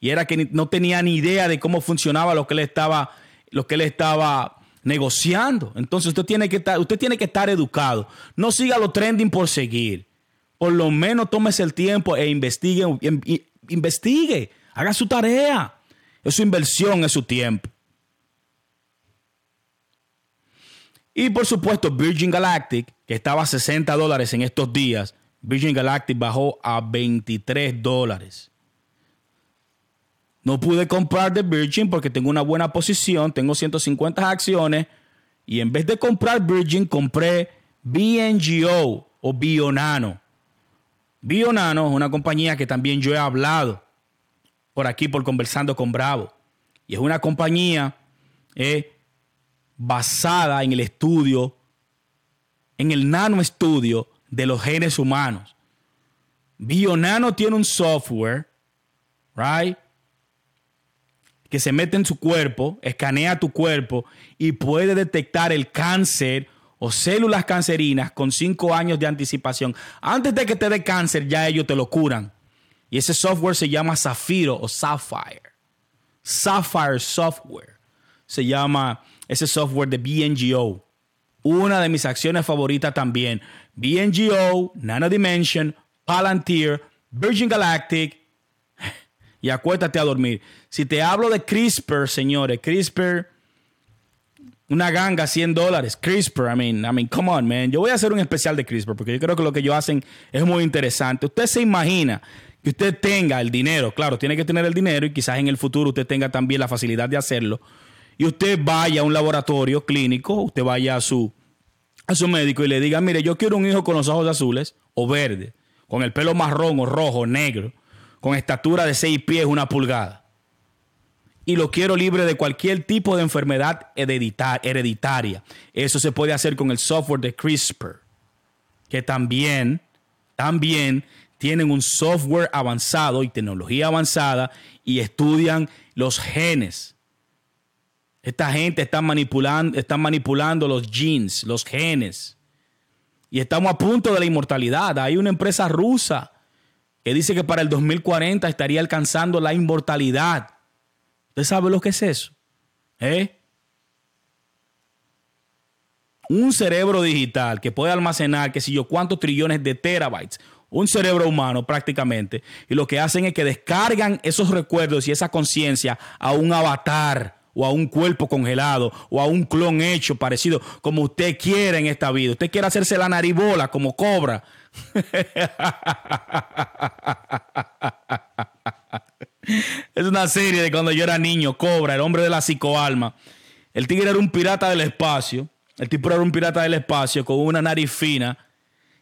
y era que no tenía ni idea de cómo funcionaba lo que él estaba, lo que estaba negociando. Entonces usted tiene que estar, usted tiene que estar educado. No siga lo trending por seguir por lo menos tómese el tiempo e investigue, investigue, haga su tarea. Es su inversión, es su tiempo. Y por supuesto, Virgin Galactic, que estaba a 60 dólares en estos días, Virgin Galactic bajó a 23 dólares. No pude comprar de Virgin porque tengo una buena posición, tengo 150 acciones Y en vez de comprar Virgin, compré BNGO o Bionano. Bionano es una compañía que también yo he hablado por aquí, por conversando con Bravo. Y es una compañía eh, basada en el estudio, en el nano estudio de los genes humanos. Bionano tiene un software, right? Que se mete en su cuerpo, escanea tu cuerpo y puede detectar el cáncer o células cancerinas con cinco años de anticipación. Antes de que te dé cáncer, ya ellos te lo curan. Y ese software se llama Zafiro o Sapphire. Sapphire Software. Se llama ese software de BNGO. Una de mis acciones favoritas también. BNGO, Nano Dimension, Palantir, Virgin Galactic. Y acuéstate a dormir. Si te hablo de CRISPR, señores, CRISPR, una ganga, 100 dólares. CRISPR, I mean, I mean, come on, man. Yo voy a hacer un especial de CRISPR porque yo creo que lo que ellos hacen es muy interesante. Usted se imagina que usted tenga el dinero, claro, tiene que tener el dinero y quizás en el futuro usted tenga también la facilidad de hacerlo. Y usted vaya a un laboratorio clínico, usted vaya a su, a su médico y le diga, mire, yo quiero un hijo con los ojos azules o verdes con el pelo marrón o rojo, negro, con estatura de seis pies, una pulgada. Y lo quiero libre de cualquier tipo de enfermedad hereditaria. Eso se puede hacer con el software de CRISPR, que también, también tienen un software avanzado y tecnología avanzada y estudian los genes. Esta gente está manipulando, manipulando los genes, los genes y estamos a punto de la inmortalidad. Hay una empresa rusa que dice que para el 2040 estaría alcanzando la inmortalidad. ¿Usted sabe lo que es eso? ¿Eh? Un cerebro digital que puede almacenar, qué sé yo, cuántos trillones de terabytes. Un cerebro humano prácticamente. Y lo que hacen es que descargan esos recuerdos y esa conciencia a un avatar o a un cuerpo congelado o a un clon hecho parecido como usted quiera en esta vida. Usted quiere hacerse la naribola como cobra. es una serie de cuando yo era niño, Cobra, el hombre de la psicoalma. El tigre era un pirata del espacio. El tipo era un pirata del espacio con una nariz fina.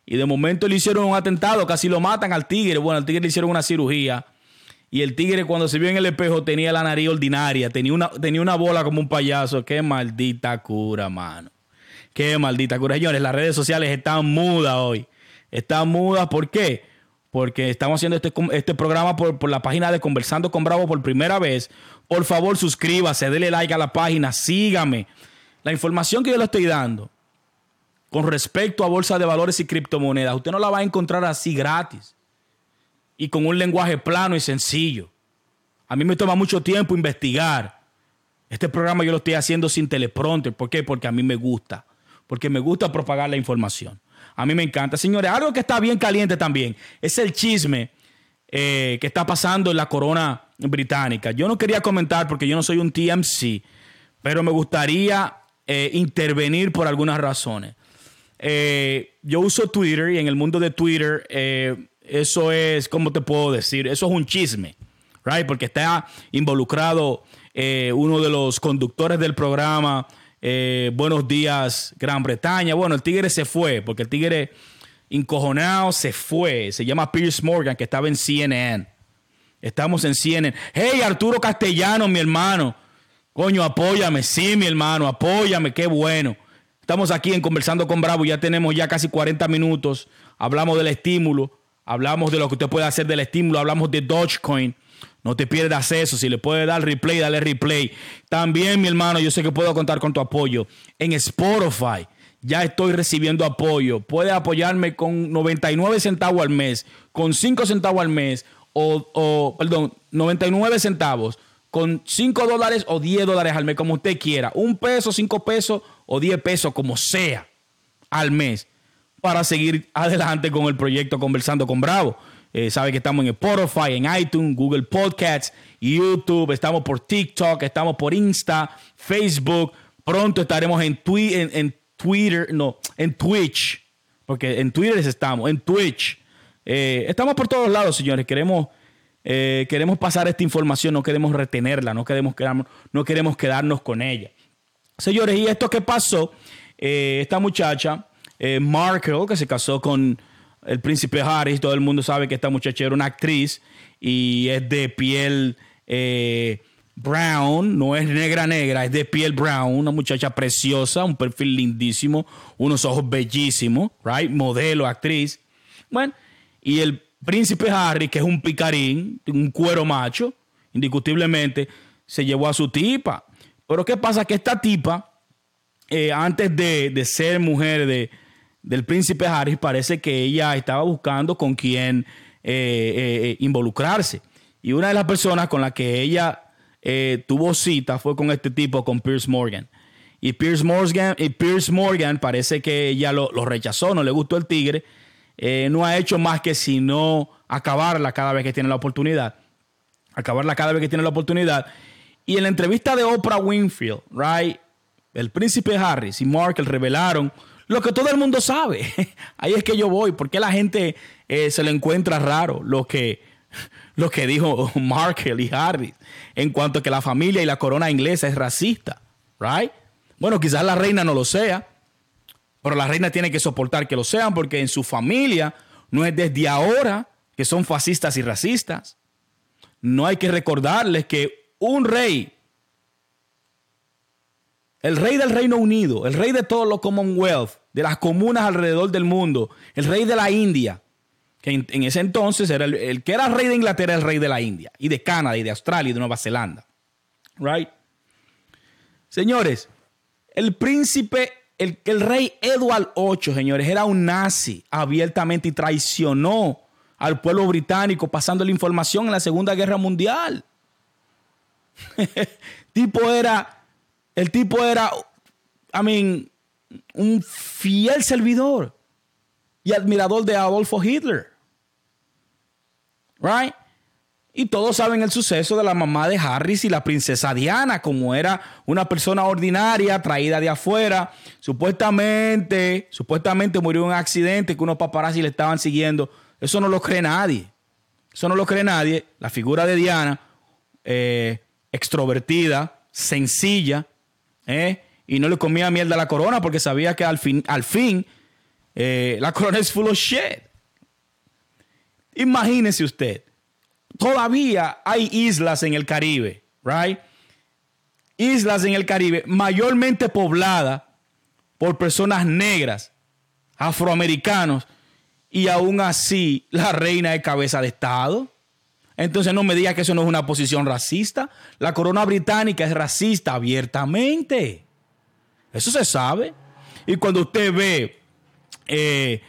Y de momento le hicieron un atentado, casi lo matan al tigre. Bueno, al tigre le hicieron una cirugía y el tigre cuando se vio en el espejo tenía la nariz ordinaria, tenía una, tenía una bola como un payaso. Qué maldita cura, mano. Qué maldita cura. Señores, las redes sociales están mudas hoy. Están mudas, ¿por qué? Porque estamos haciendo este, este programa por, por, la página de Conversando con Bravo por primera vez. Por favor, suscríbase, dele like a la página, sígame. La información que yo le estoy dando con respecto a bolsa de valores y criptomonedas, usted no la va a encontrar así gratis y con un lenguaje plano y sencillo. A mí me toma mucho tiempo investigar. Este programa yo lo estoy haciendo sin teleprompter. ¿Por qué? Porque a mí me gusta. Porque me gusta propagar la información. A mí me encanta. Señores, algo que está bien caliente también es el chisme eh, que está pasando en la corona británica. Yo no quería comentar porque yo no soy un TMC, pero me gustaría eh, intervenir por algunas razones. Eh, yo uso Twitter y en el mundo de Twitter eso es, ¿cómo te puedo decir? Eso es un chisme, right? Porque está involucrado eh, uno de los conductores del programa, eh, Buenos Días Gran Bretaña. Bueno, el tigre se fue, porque el tigre encojonado se fue. Se llama Pierce Morgan, que estaba en CNN. Estamos en CNN. Hey, Arturo Castellano, mi hermano. Coño, apóyame. Sí, mi hermano, apóyame. Qué bueno. Estamos aquí en Conversando con Bravo. Ya tenemos ya casi 40 minutos. Hablamos del estímulo. Hablamos de lo que usted puede hacer del estímulo, hablamos de Dogecoin. No te pierdas eso. Si le puedes dar replay, dale replay. También, mi hermano, yo sé que puedo contar con tu apoyo. En Spotify ya estoy recibiendo apoyo. Puedes apoyarme con 99 centavos al mes, con 5 centavos al mes, o, o perdón, 99 centavos, con 5 dólares o 10 dólares al mes, como usted quiera. Un peso, 5 pesos o 10 pesos, como sea, al mes para seguir adelante con el proyecto Conversando con Bravo. Eh, sabe que estamos en Spotify, en iTunes, Google Podcasts, YouTube, estamos por TikTok, estamos por Insta, Facebook. Pronto estaremos en, Twitter, no, en Twitch, porque en Twitter estamos, en Twitch. Eh, estamos por todos lados, señores. Queremos, eh, queremos pasar esta información, no queremos retenerla, no queremos, quedarnos, no queremos quedarnos con ella. Señores, ¿y esto qué pasó? Esta muchacha, eh, Markle, que se casó con el príncipe Harris, todo el mundo sabe que esta muchacha era una actriz y es de piel eh, brown, no es negra negra, es de piel brown, una muchacha preciosa, un perfil lindísimo, unos ojos bellísimos, right? Modelo, actriz. Bueno, y el príncipe Harry, que es un picarín, un cuero macho, indiscutiblemente, se llevó a su tipa. Pero ¿qué pasa? Que esta tipa, eh, antes de, ser mujer de, del príncipe Harry, parece que ella estaba buscando con quién eh, involucrarse. Y una de las personas con las que ella eh, tuvo cita fue con este tipo, con Pierce Morgan. Y Pierce Morgan, y Pierce Morgan parece que ella lo, rechazó, no le gustó el tigre. Eh, no ha hecho más que sino acabarla cada vez que tiene la oportunidad. Acabarla cada vez que tiene la oportunidad. Y en la entrevista de Oprah Winfield, right, el príncipe Harris y Markle revelaron lo que todo el mundo sabe. Ahí es que yo voy, porque la gente eh, se lo encuentra raro, lo que lo que dijo Markle y Harris en cuanto a que la familia y la corona inglesa es racista, right? Bueno, quizás la reina no lo sea, pero la reina tiene que soportar que lo sean porque en su familia no es desde ahora que son fascistas y racistas. No hay que recordarles que un rey, el rey del Reino Unido, el rey de todos los Commonwealth, de las comunas alrededor del mundo, el rey de la India, que en, ese entonces era el, que era rey de Inglaterra, el rey de la India, y de Canadá, y de Australia, y de Nueva Zelanda. Right? Señores, el príncipe, el, el rey Edward VIII, señores, era un nazi abiertamente y traicionó al pueblo británico pasando la información en la Segunda Guerra Mundial. tipo era, el tipo era, I mean, un fiel servidor y admirador de Adolfo Hitler. Right? Y todos saben el suceso de la mamá de Harris y la princesa Diana, como era una persona ordinaria traída de afuera. Supuestamente, supuestamente murió en un accidente que unos paparazzi le estaban siguiendo. Eso no lo cree nadie. Eso no lo cree nadie. La figura de Diana, eh, extrovertida, sencilla, eh, y no le comía mierda a la corona porque sabía que al fin, al fin eh, la corona es full of shit. Imagínese usted, todavía hay islas en el Caribe, right? Islas en el Caribe mayormente pobladas por personas negras, afroamericanos, y aún así la reina es cabeza de Estado. Entonces no me diga que eso no es una posición racista. La corona británica es racista abiertamente. Eso se sabe. Y cuando usted ve eh,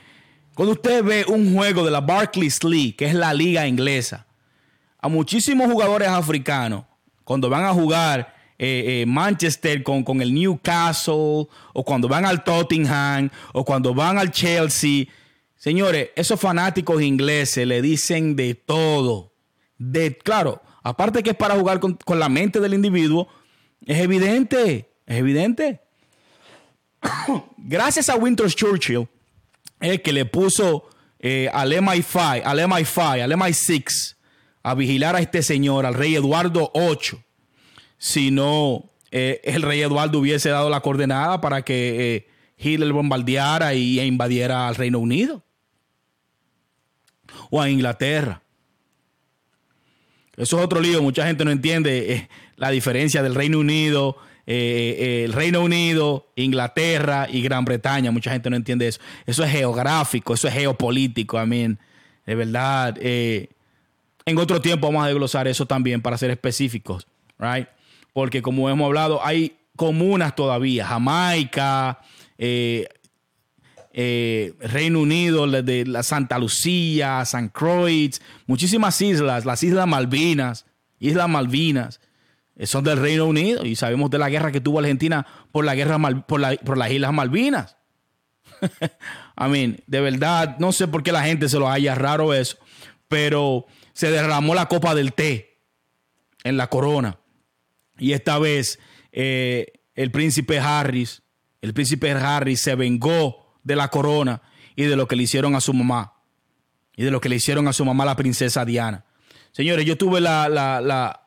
cuando usted ve un juego de la Barclays League, que es la liga inglesa, a muchísimos jugadores africanos, cuando van a jugar eh, eh, Manchester con, con, el Newcastle, o cuando van al Tottenham, o cuando van al Chelsea, señores, esos fanáticos ingleses le dicen de todo. De, claro, aparte que es para jugar con, con la mente del individuo, es evidente, es evidente. Gracias a Winter Churchill, es que le puso eh, al MI5, al MI5, al MI6 a vigilar a este señor, al rey Eduardo VIII, si no eh, el rey Eduardo hubiese dado la coordenada para que eh, Hitler bombardeara y, e invadiera al Reino Unido o a Inglaterra. Eso es otro lío, mucha gente no entiende la diferencia del Reino Unido eh, eh, el Reino Unido, Inglaterra y Gran Bretaña. Mucha gente no entiende eso. Eso es geográfico, eso es geopolítico. I mean, de verdad. Eh, en otro tiempo vamos a desglosar eso también para ser específicos, right? Porque como hemos hablado, hay comunas todavía, Jamaica, Reino Unido, de la Santa Lucía, San Croix, muchísimas islas, las Islas Malvinas, Islas Malvinas, son del Reino Unido y sabemos de la guerra que tuvo Argentina por la guerra por, las Islas Malvinas. I mean, de verdad, no sé por qué la gente se lo haya raro eso, pero se derramó la copa del té en la corona. Y esta vez eh, el príncipe Harris, el príncipe Harris se vengó de la corona y de lo que le hicieron a su mamá. Y de lo que le hicieron a su mamá, la princesa Diana. Señores, yo tuve la,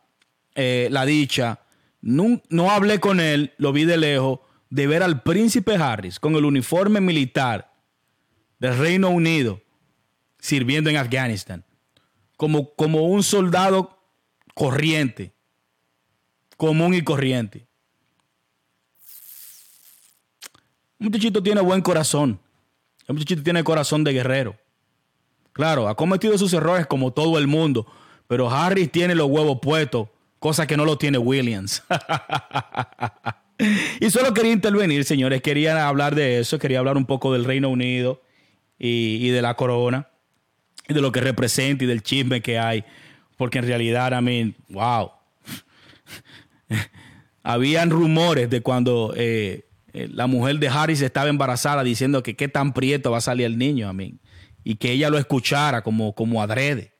eh, la dicha no, hablé con él, lo vi de lejos, de ver al príncipe Harris con el uniforme militar del Reino Unido sirviendo en Afganistán, como, como un soldado corriente, común y corriente. Un muchachito tiene buen corazón. Un muchachito tiene corazón de guerrero. Claro, ha cometido sus errores como todo el mundo, pero Harris tiene los huevos puestos, cosa que no lo tiene Williams. y solo quería intervenir, señores. Quería hablar de eso, quería hablar un poco del Reino Unido y, de la corona y de lo que representa y del chisme que hay. Porque en realidad, a mí, wow. Habían rumores de cuando eh, eh, la mujer de Harris estaba embarazada diciendo que qué tan prieto va a salir el niño, a mí. Y que ella lo escuchara como, como adrede.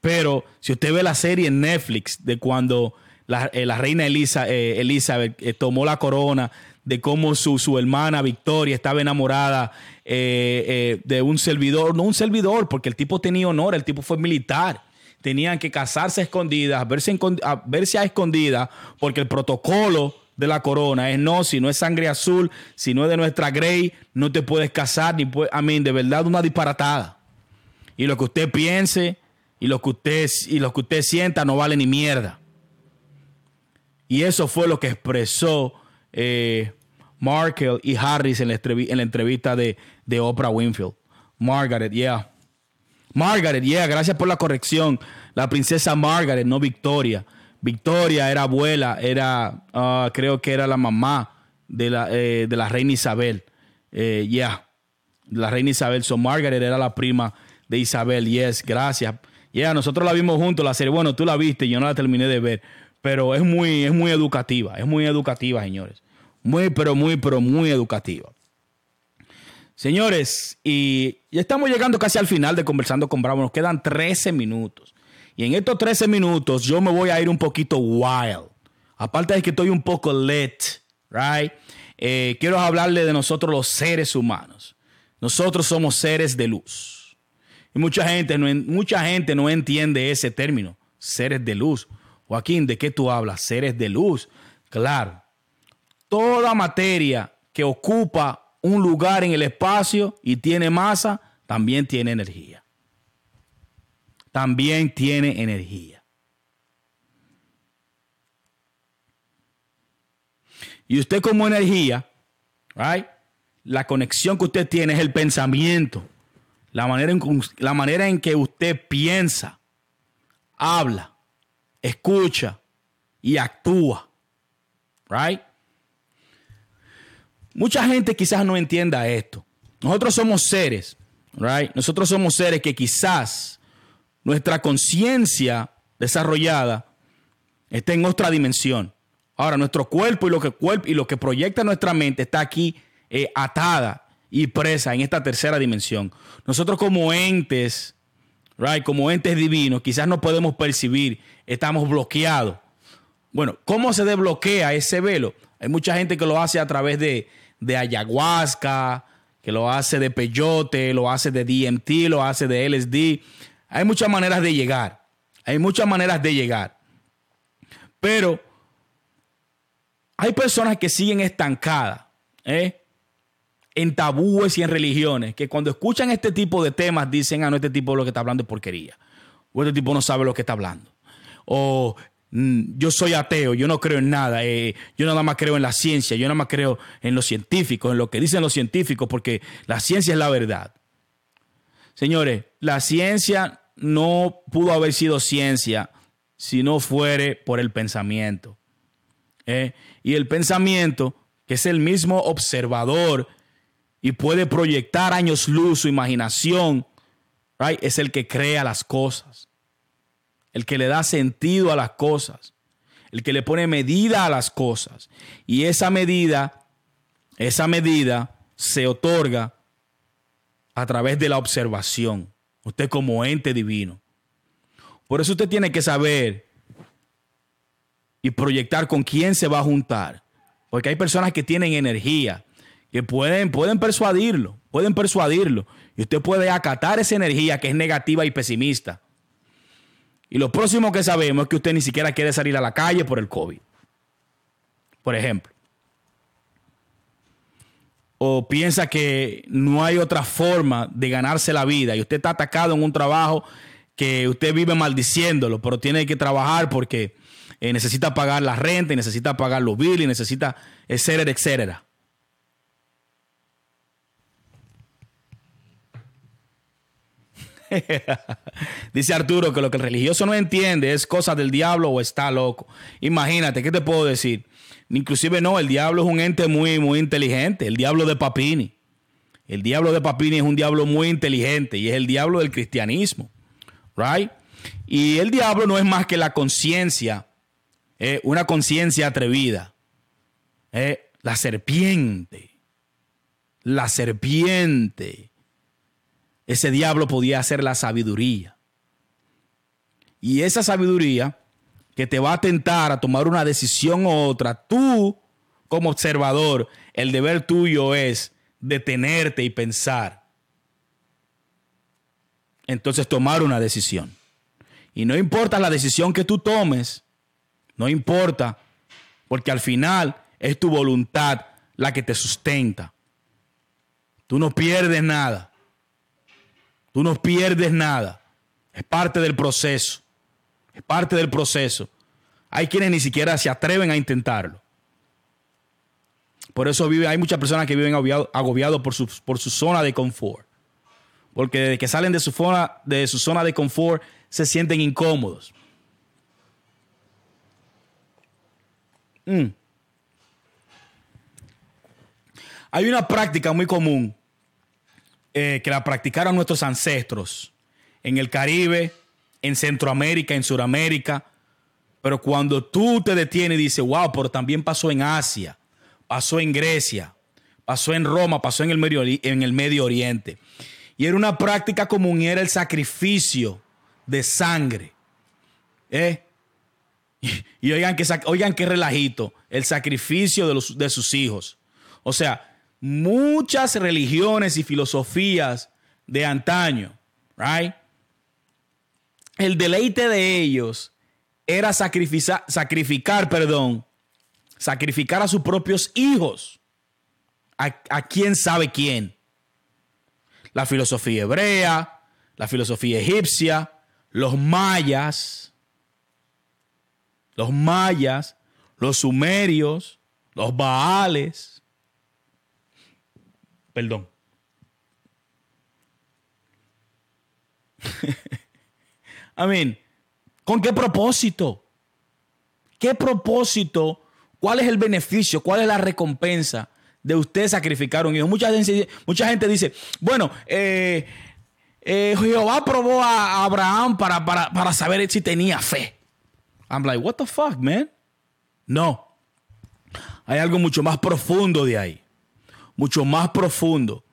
Pero si usted ve la serie en Netflix de cuando la, eh, reina Elisa, eh, Elizabeth tomó la corona, de cómo su, su hermana Victoria estaba enamorada de un servidor, no un servidor, porque el tipo tenía honor, el tipo fue militar tenían que casarse a escondidas, verse, a, verse a escondidas, porque el protocolo de la corona es no, si no es sangre azul, si no es de nuestra Grey, no te puedes casar, ni puede, a mí, de verdad, una disparatada. Y lo que usted piense y lo que usted, y lo que usted sienta no vale ni mierda. Y eso fue lo que expresó eh, Markle y Harris en la, entrevista de, de Oprah Winfield. Margaret, yeah. Margaret, yeah, gracias por la corrección. La princesa Margaret, no Victoria. Victoria era abuela, era, ah, creo que era la mamá de la, eh, de la reina Isabel. Eh, yeah, la reina Isabel. So Margaret era la prima de Isabel. Yes, gracias. Yeah, nosotros la vimos juntos, la serie. Bueno, tú la viste, yo no la terminé de ver. Pero es muy, es muy educativa, es muy educativa, señores. Muy, pero muy, pero muy educativa. Señores, y ya estamos llegando casi al final de Conversando con Bravo. Nos quedan 13 minutos. Y en estos 13 minutos yo me voy a ir un poquito wild. Aparte de que estoy un poco lit, right? Eh, quiero hablarle de nosotros los seres humanos. Nosotros somos seres de luz. Y mucha gente no, mucha gente no entiende ese término, seres de luz. Joaquín, ¿de qué tú hablas? Seres de luz. Claro. Toda materia que ocupa un lugar en el espacio y tiene masa, también tiene energía. También tiene energía. Y usted como energía, right, la conexión que usted tiene es el pensamiento, la manera en, la manera en que usted piensa, habla, escucha y actúa. Right? Mucha gente quizás no entienda esto. Nosotros somos seres, right? Nosotros somos seres que quizás nuestra conciencia desarrollada está en otra dimensión. Ahora, nuestro cuerpo y lo que, y lo que proyecta nuestra mente está aquí eh, atada y presa en esta tercera dimensión. Nosotros como entes, right, como entes divinos, quizás no podemos percibir, estamos bloqueados. Bueno, ¿cómo se desbloquea ese velo? Hay mucha gente que lo hace a través de, de ayahuasca, que lo hace de peyote, lo hace de DMT, lo hace de LSD. Hay muchas maneras de llegar. Hay muchas maneras de llegar. Pero hay personas que siguen estancadas ¿eh? En tabúes y en religiones, que cuando escuchan este tipo de temas dicen, ah, no, este tipo lo que está hablando es porquería. O este tipo no sabe lo que está hablando. O Mm, yo soy ateo, yo no creo en nada, eh, yo nada más creo en la ciencia, yo nada más creo en los científicos, en lo que dicen los científicos, porque la ciencia es la verdad. Señores, la ciencia no pudo haber sido ciencia si no fuere por el pensamiento. ¿eh? Y el pensamiento, que es el mismo observador y puede proyectar años luz su imaginación, es el que crea las cosas el que le da sentido a las cosas, el que le pone medida a las cosas. Y esa medida, esa medida se otorga a través de la observación, usted como ente divino. Por eso usted tiene que saber y proyectar con quién se va a juntar. Porque hay personas que tienen energía, que pueden, pueden persuadirlo, pueden persuadirlo. Y usted puede acatar esa energía que es negativa y pesimista Y lo próximo que sabemos es que usted ni siquiera quiere salir a la calle por el COVID. Por ejemplo. O piensa que no hay otra forma de ganarse la vida y usted está atacado en un trabajo que usted vive maldiciéndolo, pero tiene que trabajar porque eh, necesita pagar la renta, y necesita pagar los bills, y necesita, etcétera, etcétera. Dice Arturo que lo que el religioso no entiende es cosa del diablo o está loco. Imagínate, ¿qué te puedo decir? Inclusive no, el diablo es un ente muy, muy inteligente, el diablo de Papini. El diablo de Papini es un diablo muy inteligente y es el diablo del cristianismo. Right? Y el diablo no es más que la conciencia, eh, una conciencia atrevida. Eh, la serpiente. La serpiente. Ese diablo podía hacer la sabiduría. Y esa sabiduría que te va a tentar a tomar una decisión u otra, tú como observador, el deber tuyo es detenerte y pensar. Entonces tomar una decisión. Y no importa la decisión que tú tomes, no importa, porque al final es tu voluntad la que te sustenta. Tú no pierdes nada. Tú no pierdes nada. Es parte del proceso. Es parte del proceso. Hay quienes ni siquiera se atreven a intentarlo. Por eso vive, hay muchas personas que viven agobiados por su, por su zona de confort. Porque desde que salen de su, zona, de su zona de confort se sienten incómodos. Mm. Hay una práctica muy común eh, que la practicaron nuestros ancestros en el Caribe, en Centroamérica, en Sudamérica. Pero cuando tú te detienes y dices, wow, pero también pasó en Asia, pasó en Grecia, pasó en Roma, pasó en el Medio, Oriente. Y era una práctica común y era el sacrificio de sangre. ¿Eh? Y, oigan, que, oigan qué relajito, el sacrificio de, los, de sus hijos. O sea, muchas religiones y filosofías de antaño, right? el deleite de ellos era sacrificar, sacrificar, perdón, sacrificar a sus propios hijos. A, a quién sabe quién. La filosofía hebrea, la filosofía egipcia, los mayas, los mayas, los sumerios, los baales. Perdón. Amén. ¿Con qué propósito? ¿Qué propósito? ¿Cuál es el beneficio? ¿Cuál es la recompensa de usted sacrificar un hijo? Mucha gente, mucha gente dice, bueno, eh, eh, Jehová probó a Abraham para, para, para saber si tenía fe. I'm like, what the fuck, man? No. Hay algo mucho más profundo de ahí. Mucho más profundo.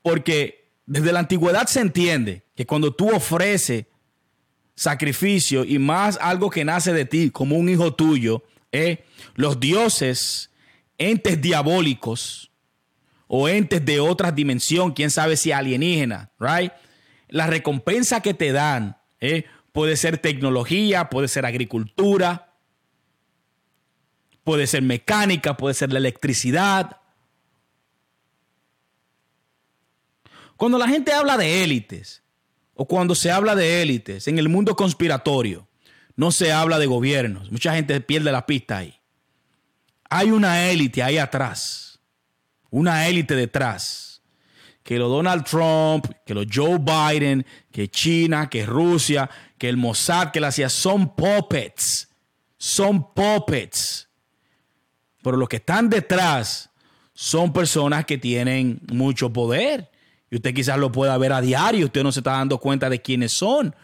Porque desde la antigüedad se entiende que cuando tú ofreces sacrificio y más algo que nace de ti como un hijo tuyo, eh, los dioses, entes diabólicos o entes de otra dimensión, quién sabe si alienígena, right? La recompensa que te dan eh, puede ser tecnología, puede ser agricultura, puede ser mecánica, puede ser la electricidad. Cuando la gente habla de élites, o cuando se habla de élites en el mundo conspiratorio, no se habla de gobiernos. Mucha gente pierde la pista ahí. Hay una élite ahí atrás, una élite detrás, que lo Donald Trump, que lo Joe Biden, que China, que Rusia, que el Mossad, que la CIA, son puppets, son puppets. Pero los que están detrás son personas que tienen mucho poder y usted quizás lo pueda ver a diario, usted no se está dando cuenta de quiénes son.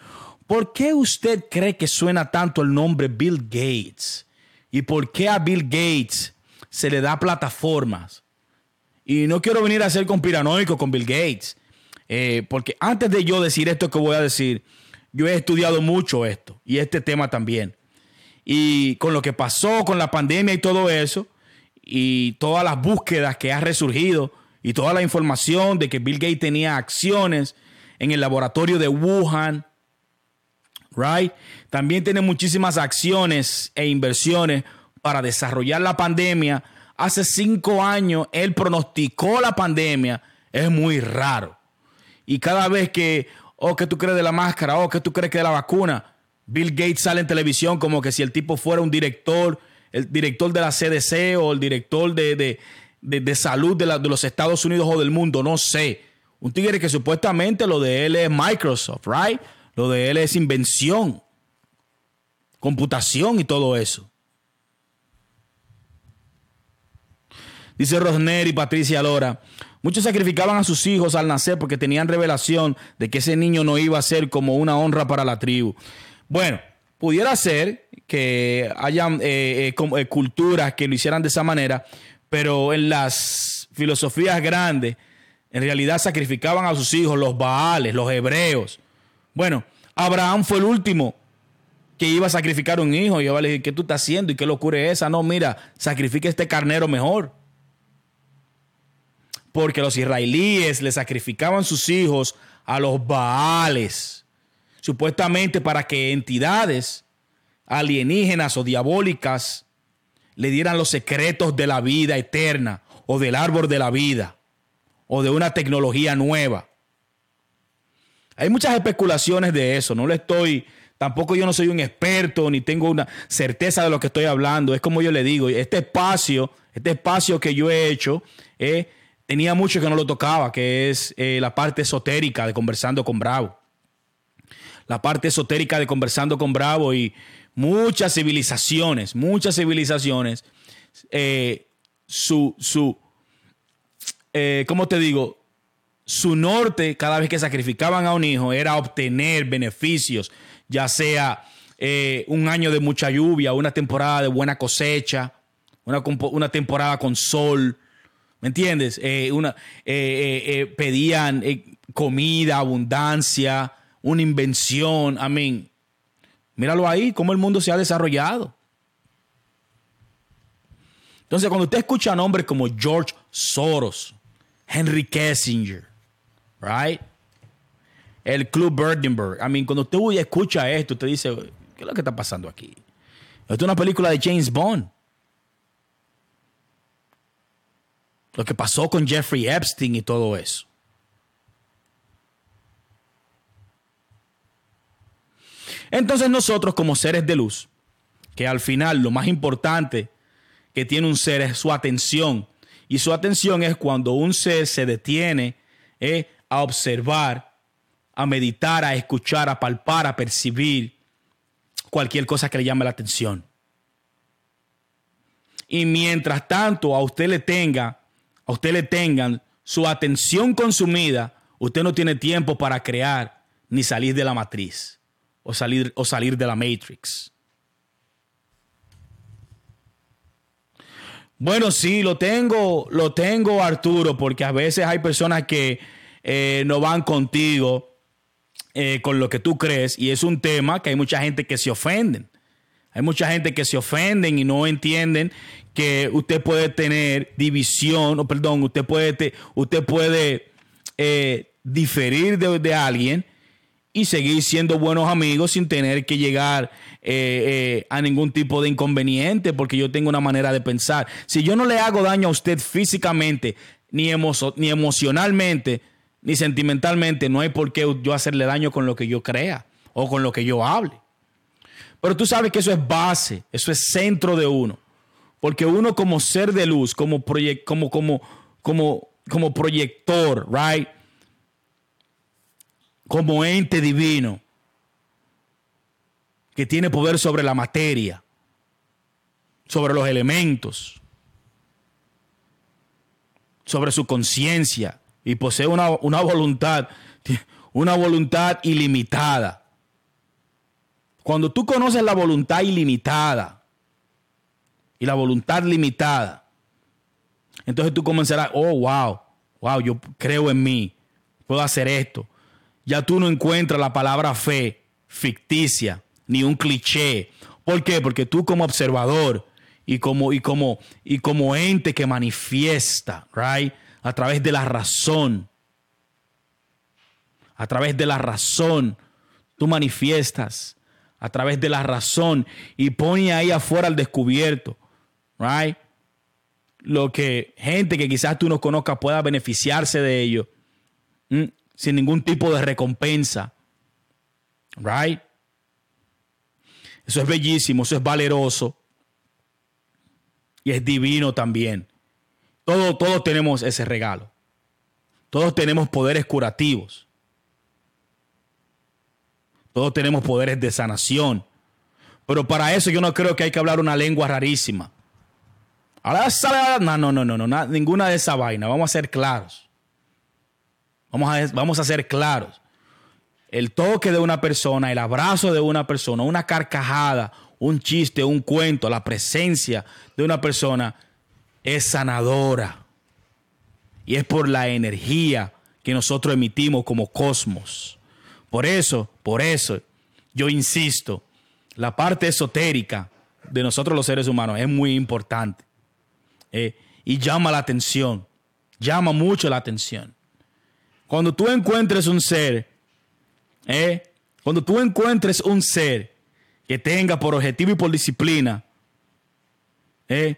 ¿Por qué usted cree que suena tanto el nombre Bill Gates? ¿Y por qué a Bill Gates se le da plataformas? Y no quiero venir a ser conspiranoico con Bill Gates, eh, porque antes de yo decir esto que voy a decir, yo he estudiado mucho esto y este tema también. Y con lo que pasó con la pandemia y todo eso, y todas las búsquedas que ha resurgido, y toda la información de que Bill Gates tenía acciones en el laboratorio de Wuhan, right? También tiene muchísimas acciones e inversiones para desarrollar la pandemia. Hace cinco años él pronosticó la pandemia. Es muy raro. Y cada vez que, oh, ¿qué tú crees de la máscara? Oh, ¿qué tú crees que de la vacuna? Bill Gates sale en televisión como que si el tipo fuera un director, el director de la CDC o el director de, salud de, de los Estados Unidos o del mundo, no sé. Un tigre que supuestamente lo de él es Microsoft, right? Lo de él es invención, computación y todo eso. Dice Rosner y Patricia Lora. Muchos sacrificaban a sus hijos al nacer porque tenían revelación de que ese niño no iba a ser como una honra para la tribu. Bueno, pudiera ser que hayan eh, eh, eh, culturas que lo hicieran de esa manera, pero en las filosofías grandes, en realidad sacrificaban a sus hijos, los baales, los hebreos. Bueno, Abraham fue el último que iba a sacrificar un hijo. Y yo le dije, ¿qué tú estás haciendo? ¿Y qué locura es esa? No, mira, sacrifica este carnero mejor. Porque los israelíes le sacrificaban sus hijos a los Baales, supuestamente para que entidades alienígenas o diabólicas le dieran los secretos de la vida eterna o del árbol de la vida o de una tecnología nueva. Hay muchas especulaciones de eso, no le estoy, tampoco yo no soy un experto ni tengo una certeza de lo que estoy hablando, es como yo le digo, este espacio, este espacio que yo he hecho, eh, tenía mucho que no lo tocaba, que es eh, la parte esotérica de Conversando con Bravo. La parte esotérica de Conversando con Bravo y muchas civilizaciones, muchas civilizaciones, eh, su, su, ¿cómo te digo? su norte cada vez que sacrificaban a un hijo era obtener beneficios, ya sea eh, un año de mucha lluvia, una temporada de buena cosecha, una, temporada con sol, ¿me entiendes? Eh, una, eh, pedían comida, abundancia, una invención, amén. Míralo ahí, cómo el mundo se ha desarrollado. Entonces, cuando usted escucha nombres como George Soros, Henry Kissinger, right? El Club Birdenberg. I mean, cuando usted escucha esto, usted dice, ¿qué es lo que está pasando aquí? Esto es una película de James Bond. Lo que pasó con Jeffrey Epstein y todo eso. Entonces nosotros como seres de luz, que al final lo más importante que tiene un ser es su atención. Y su atención es cuando un ser se detiene eh, a observar, a meditar, a escuchar, a palpar, a percibir cualquier cosa que le llame la atención. Y mientras tanto a usted le tenga, a usted le tengan su atención consumida, usted no tiene tiempo para crear ni salir de la matriz o salir, o salir de la matrix. Bueno, sí, lo tengo, lo tengo, Arturo, porque a veces hay personas que eh, no van contigo eh, con lo que tú crees y es un tema que hay mucha gente que se ofenden. Hay mucha gente que se ofenden y no entienden que usted puede tener división, o perdón, usted puede, usted puede eh, diferir de, alguien y seguir siendo buenos amigos sin tener que llegar a ningún tipo de inconveniente, porque yo tengo una manera de pensar. Si yo no le hago daño a usted físicamente ni, ni emocionalmente, ni sentimentalmente, no hay por qué yo hacerle daño con lo que yo crea o con lo que yo hable. Pero tú sabes que eso es base, eso es centro de uno. Porque uno como ser de luz, como, como, como, como, como proyector, right? Como ente divino que tiene poder sobre la materia, sobre los elementos, sobre su conciencia, y posee una, voluntad, una voluntad ilimitada. Cuando tú conoces la voluntad ilimitada y la voluntad limitada, entonces tú comenzarás, oh, wow, wow, yo creo en mí, puedo hacer esto. Ya tú no encuentras la palabra fe ficticia ni un cliché. ¿Por qué? Porque tú como observador y como, y como, y como ente que manifiesta, right? a través de la razón. A través de la razón tú manifiestas a través de la razón y pone ahí afuera al descubierto, right? Lo que gente que quizás tú no conozcas pueda beneficiarse de ello sin ningún tipo de recompensa, right? Eso es bellísimo, eso es valeroso y es divino también. Todos, todos tenemos ese regalo. Todos tenemos poderes curativos. Todos tenemos poderes de sanación. Pero para eso yo no creo que hay que hablar una lengua rarísima. No, no, no, no, no, ninguna de esa vaina. Vamos a ser claros. Vamos a, vamos a ser claros. El toque de una persona, el abrazo de una persona, una carcajada, un chiste, un cuento, la presencia de una persona es sanadora. Y es por la energía que nosotros emitimos como cosmos. Por eso, por eso, yo insisto, la parte esotérica de nosotros los seres humanos es muy importante. Eh, y llama la atención, llama mucho la atención. Cuando tú encuentres un ser, eh, cuando tú encuentres un ser que tenga por objetivo y por disciplina eh,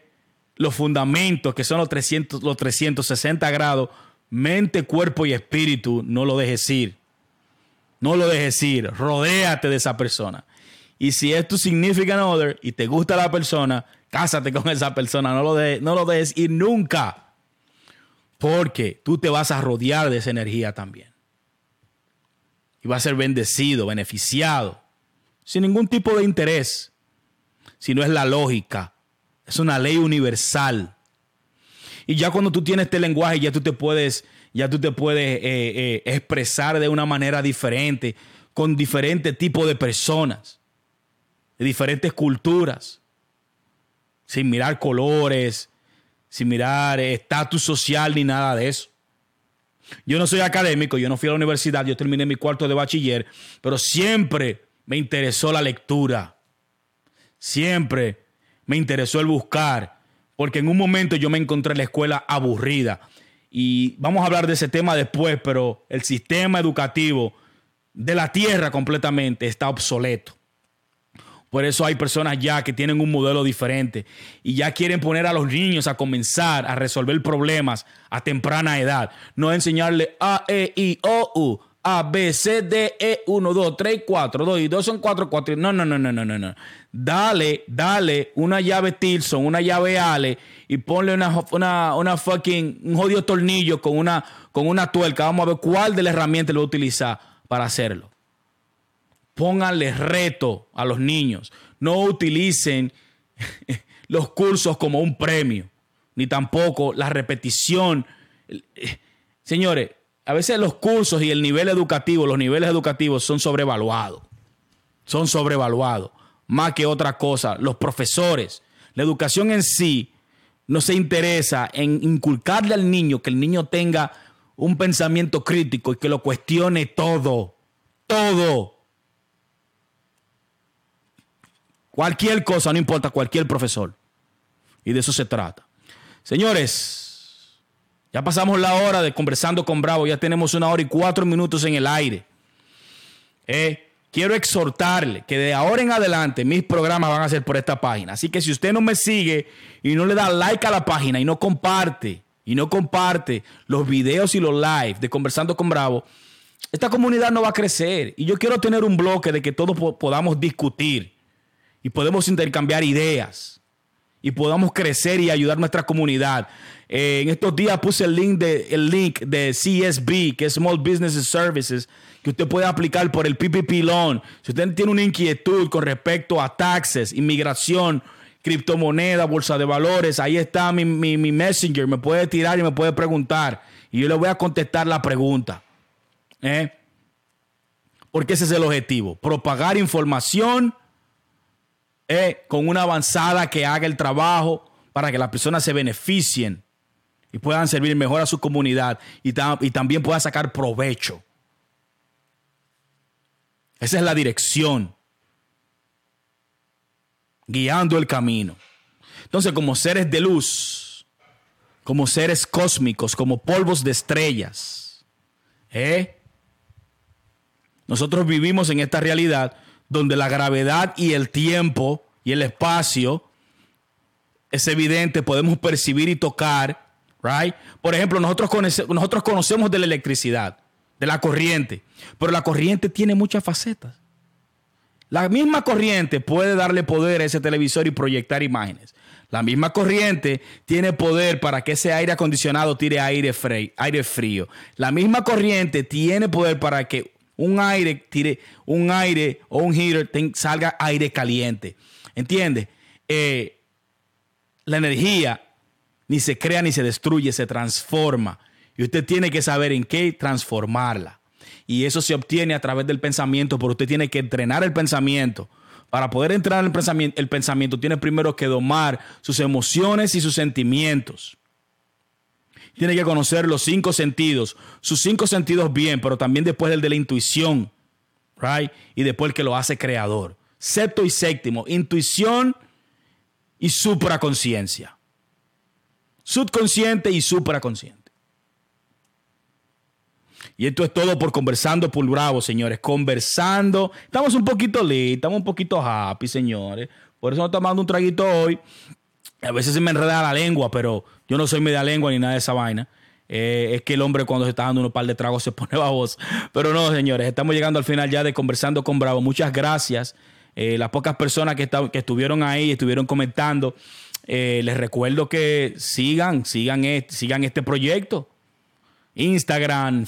los fundamentos que son los, 300, los 360 grados, mente, cuerpo y espíritu, no lo dejes ir. No lo dejes ir, rodéate de esa persona. Y si es tu significant other y te gusta la persona, cásate con esa persona, no lo, no lo dejes ir nunca. Porque tú te vas a rodear de esa energía también. Y vas a ser bendecido, beneficiado, sin ningún tipo de interés. Si no es la lógica, es una ley universal. Y ya cuando tú tienes este lenguaje, ya tú te puedes ya tú te puedes eh, eh, expresar de una manera diferente, con diferentes tipos de personas, de diferentes culturas, sin mirar colores, sin mirar estatus social ni nada de eso. Yo no soy académico, yo no fui a la universidad, yo terminé mi cuarto de bachiller, pero siempre me interesó la lectura. Siempre me interesó el buscar, porque en un momento yo me encontré en la escuela aburrida y vamos a hablar de ese tema después, pero el sistema educativo de la tierra completamente está obsoleto. Por eso hay personas ya que tienen un modelo diferente y ya quieren poner a los niños a comenzar a resolver problemas a temprana edad. No enseñarle A, E, I, O, U, A, B, C, D, E, 1, 2, 3, 4, 2 y 2 son 4, 4. No, no, no, no, no, no, no. Dale, dale una llave Tilson, una llave Ale y ponle una, una, una fucking, un jodido tornillo con una, con una tuerca. Vamos a ver cuál de las herramientas lo va a utilizar para hacerlo. Pónganle reto a los niños. No utilicen los cursos como un premio, ni tampoco la repetición. Señores, a veces los cursos y el nivel educativo, los niveles educativos son sobrevaluados. Son sobrevaluados. Más que otra cosa, los profesores, la educación en sí no se interesa en inculcarle al niño que el niño tenga un pensamiento crítico y que lo cuestione todo. Todo. Cualquier cosa, no importa, cualquier profesor. Y de eso se trata. Señores, ya pasamos la hora de conversando con Bravo. Ya tenemos una hora y cuatro minutos en el aire. Eh, quiero exhortarle que de ahora en adelante mis programas van a ser por esta página. Así que si usted no me sigue y no le da like a la página y no comparte, y no comparte los videos y los live de Conversando con Bravo, esta comunidad no va a crecer. Y yo quiero tener un bloque de que todos podamos discutir y podemos intercambiar ideas y podamos crecer y ayudar a nuestra comunidad. Eh, en estos días puse el link, de, el link de CSB, que es Small Business Services, que usted puede aplicar por el PPP Loan. Si usted tiene una inquietud con respecto a taxes, inmigración, criptomoneda, bolsa de valores, ahí está mi, mi, messenger. Me puede tirar y me puede preguntar. Y yo le voy a contestar la pregunta. ¿Eh? Porque ese es el objetivo. Propagar información ¿eh? con una avanzada que haga el trabajo para que las personas se beneficien y puedan servir mejor a su comunidad y, y también puedan sacar provecho. Esa es la dirección. Guiando el camino. Entonces, como seres de luz, como seres cósmicos, como polvos de estrellas, ¿eh? nosotros vivimos en esta realidad donde la gravedad y el tiempo y el espacio es evidente, podemos percibir y tocar, right? Por ejemplo, nosotros, conocemos de la electricidad, de la corriente, pero la corriente tiene muchas facetas. La misma corriente puede darle poder a ese televisor y proyectar imágenes. La misma corriente tiene poder para que ese aire acondicionado tire aire, aire frío. La misma corriente tiene poder para que un aire tire un aire o un heater salga aire caliente. ¿Entiendes? Eh, la energía ni se crea ni se destruye, se transforma. Y usted tiene que saber en qué transformarla. Y eso se obtiene a través del pensamiento, pero usted tiene que entrenar el pensamiento. Para poder entrenar el pensamiento, el pensamiento tiene primero que domar sus emociones y sus sentimientos. Tiene que conocer los cinco sentidos, sus cinco sentidos bien, pero también después el de la intuición, right? Y después el que lo hace creador. Sexto y séptimo, intuición y supraconciencia. Subconsciente y supraconsciente. Y esto es todo por Conversando por Bravo, señores. Conversando. Estamos un poquito lit, estamos un poquito happy, señores. Por eso nos estamos dando un traguito hoy. A veces se me enreda la lengua, pero yo no soy media lengua ni nada de esa vaina. Eh, es que el hombre cuando se está dando un par de tragos se pone baboso. Pero no, señores, estamos llegando al final ya de Conversando con Bravo. Muchas gracias. Eh, las pocas personas que, que estuvieron ahí, estuvieron comentando. Eh, les recuerdo que sigan, sigan, sigan este proyecto. Instagram,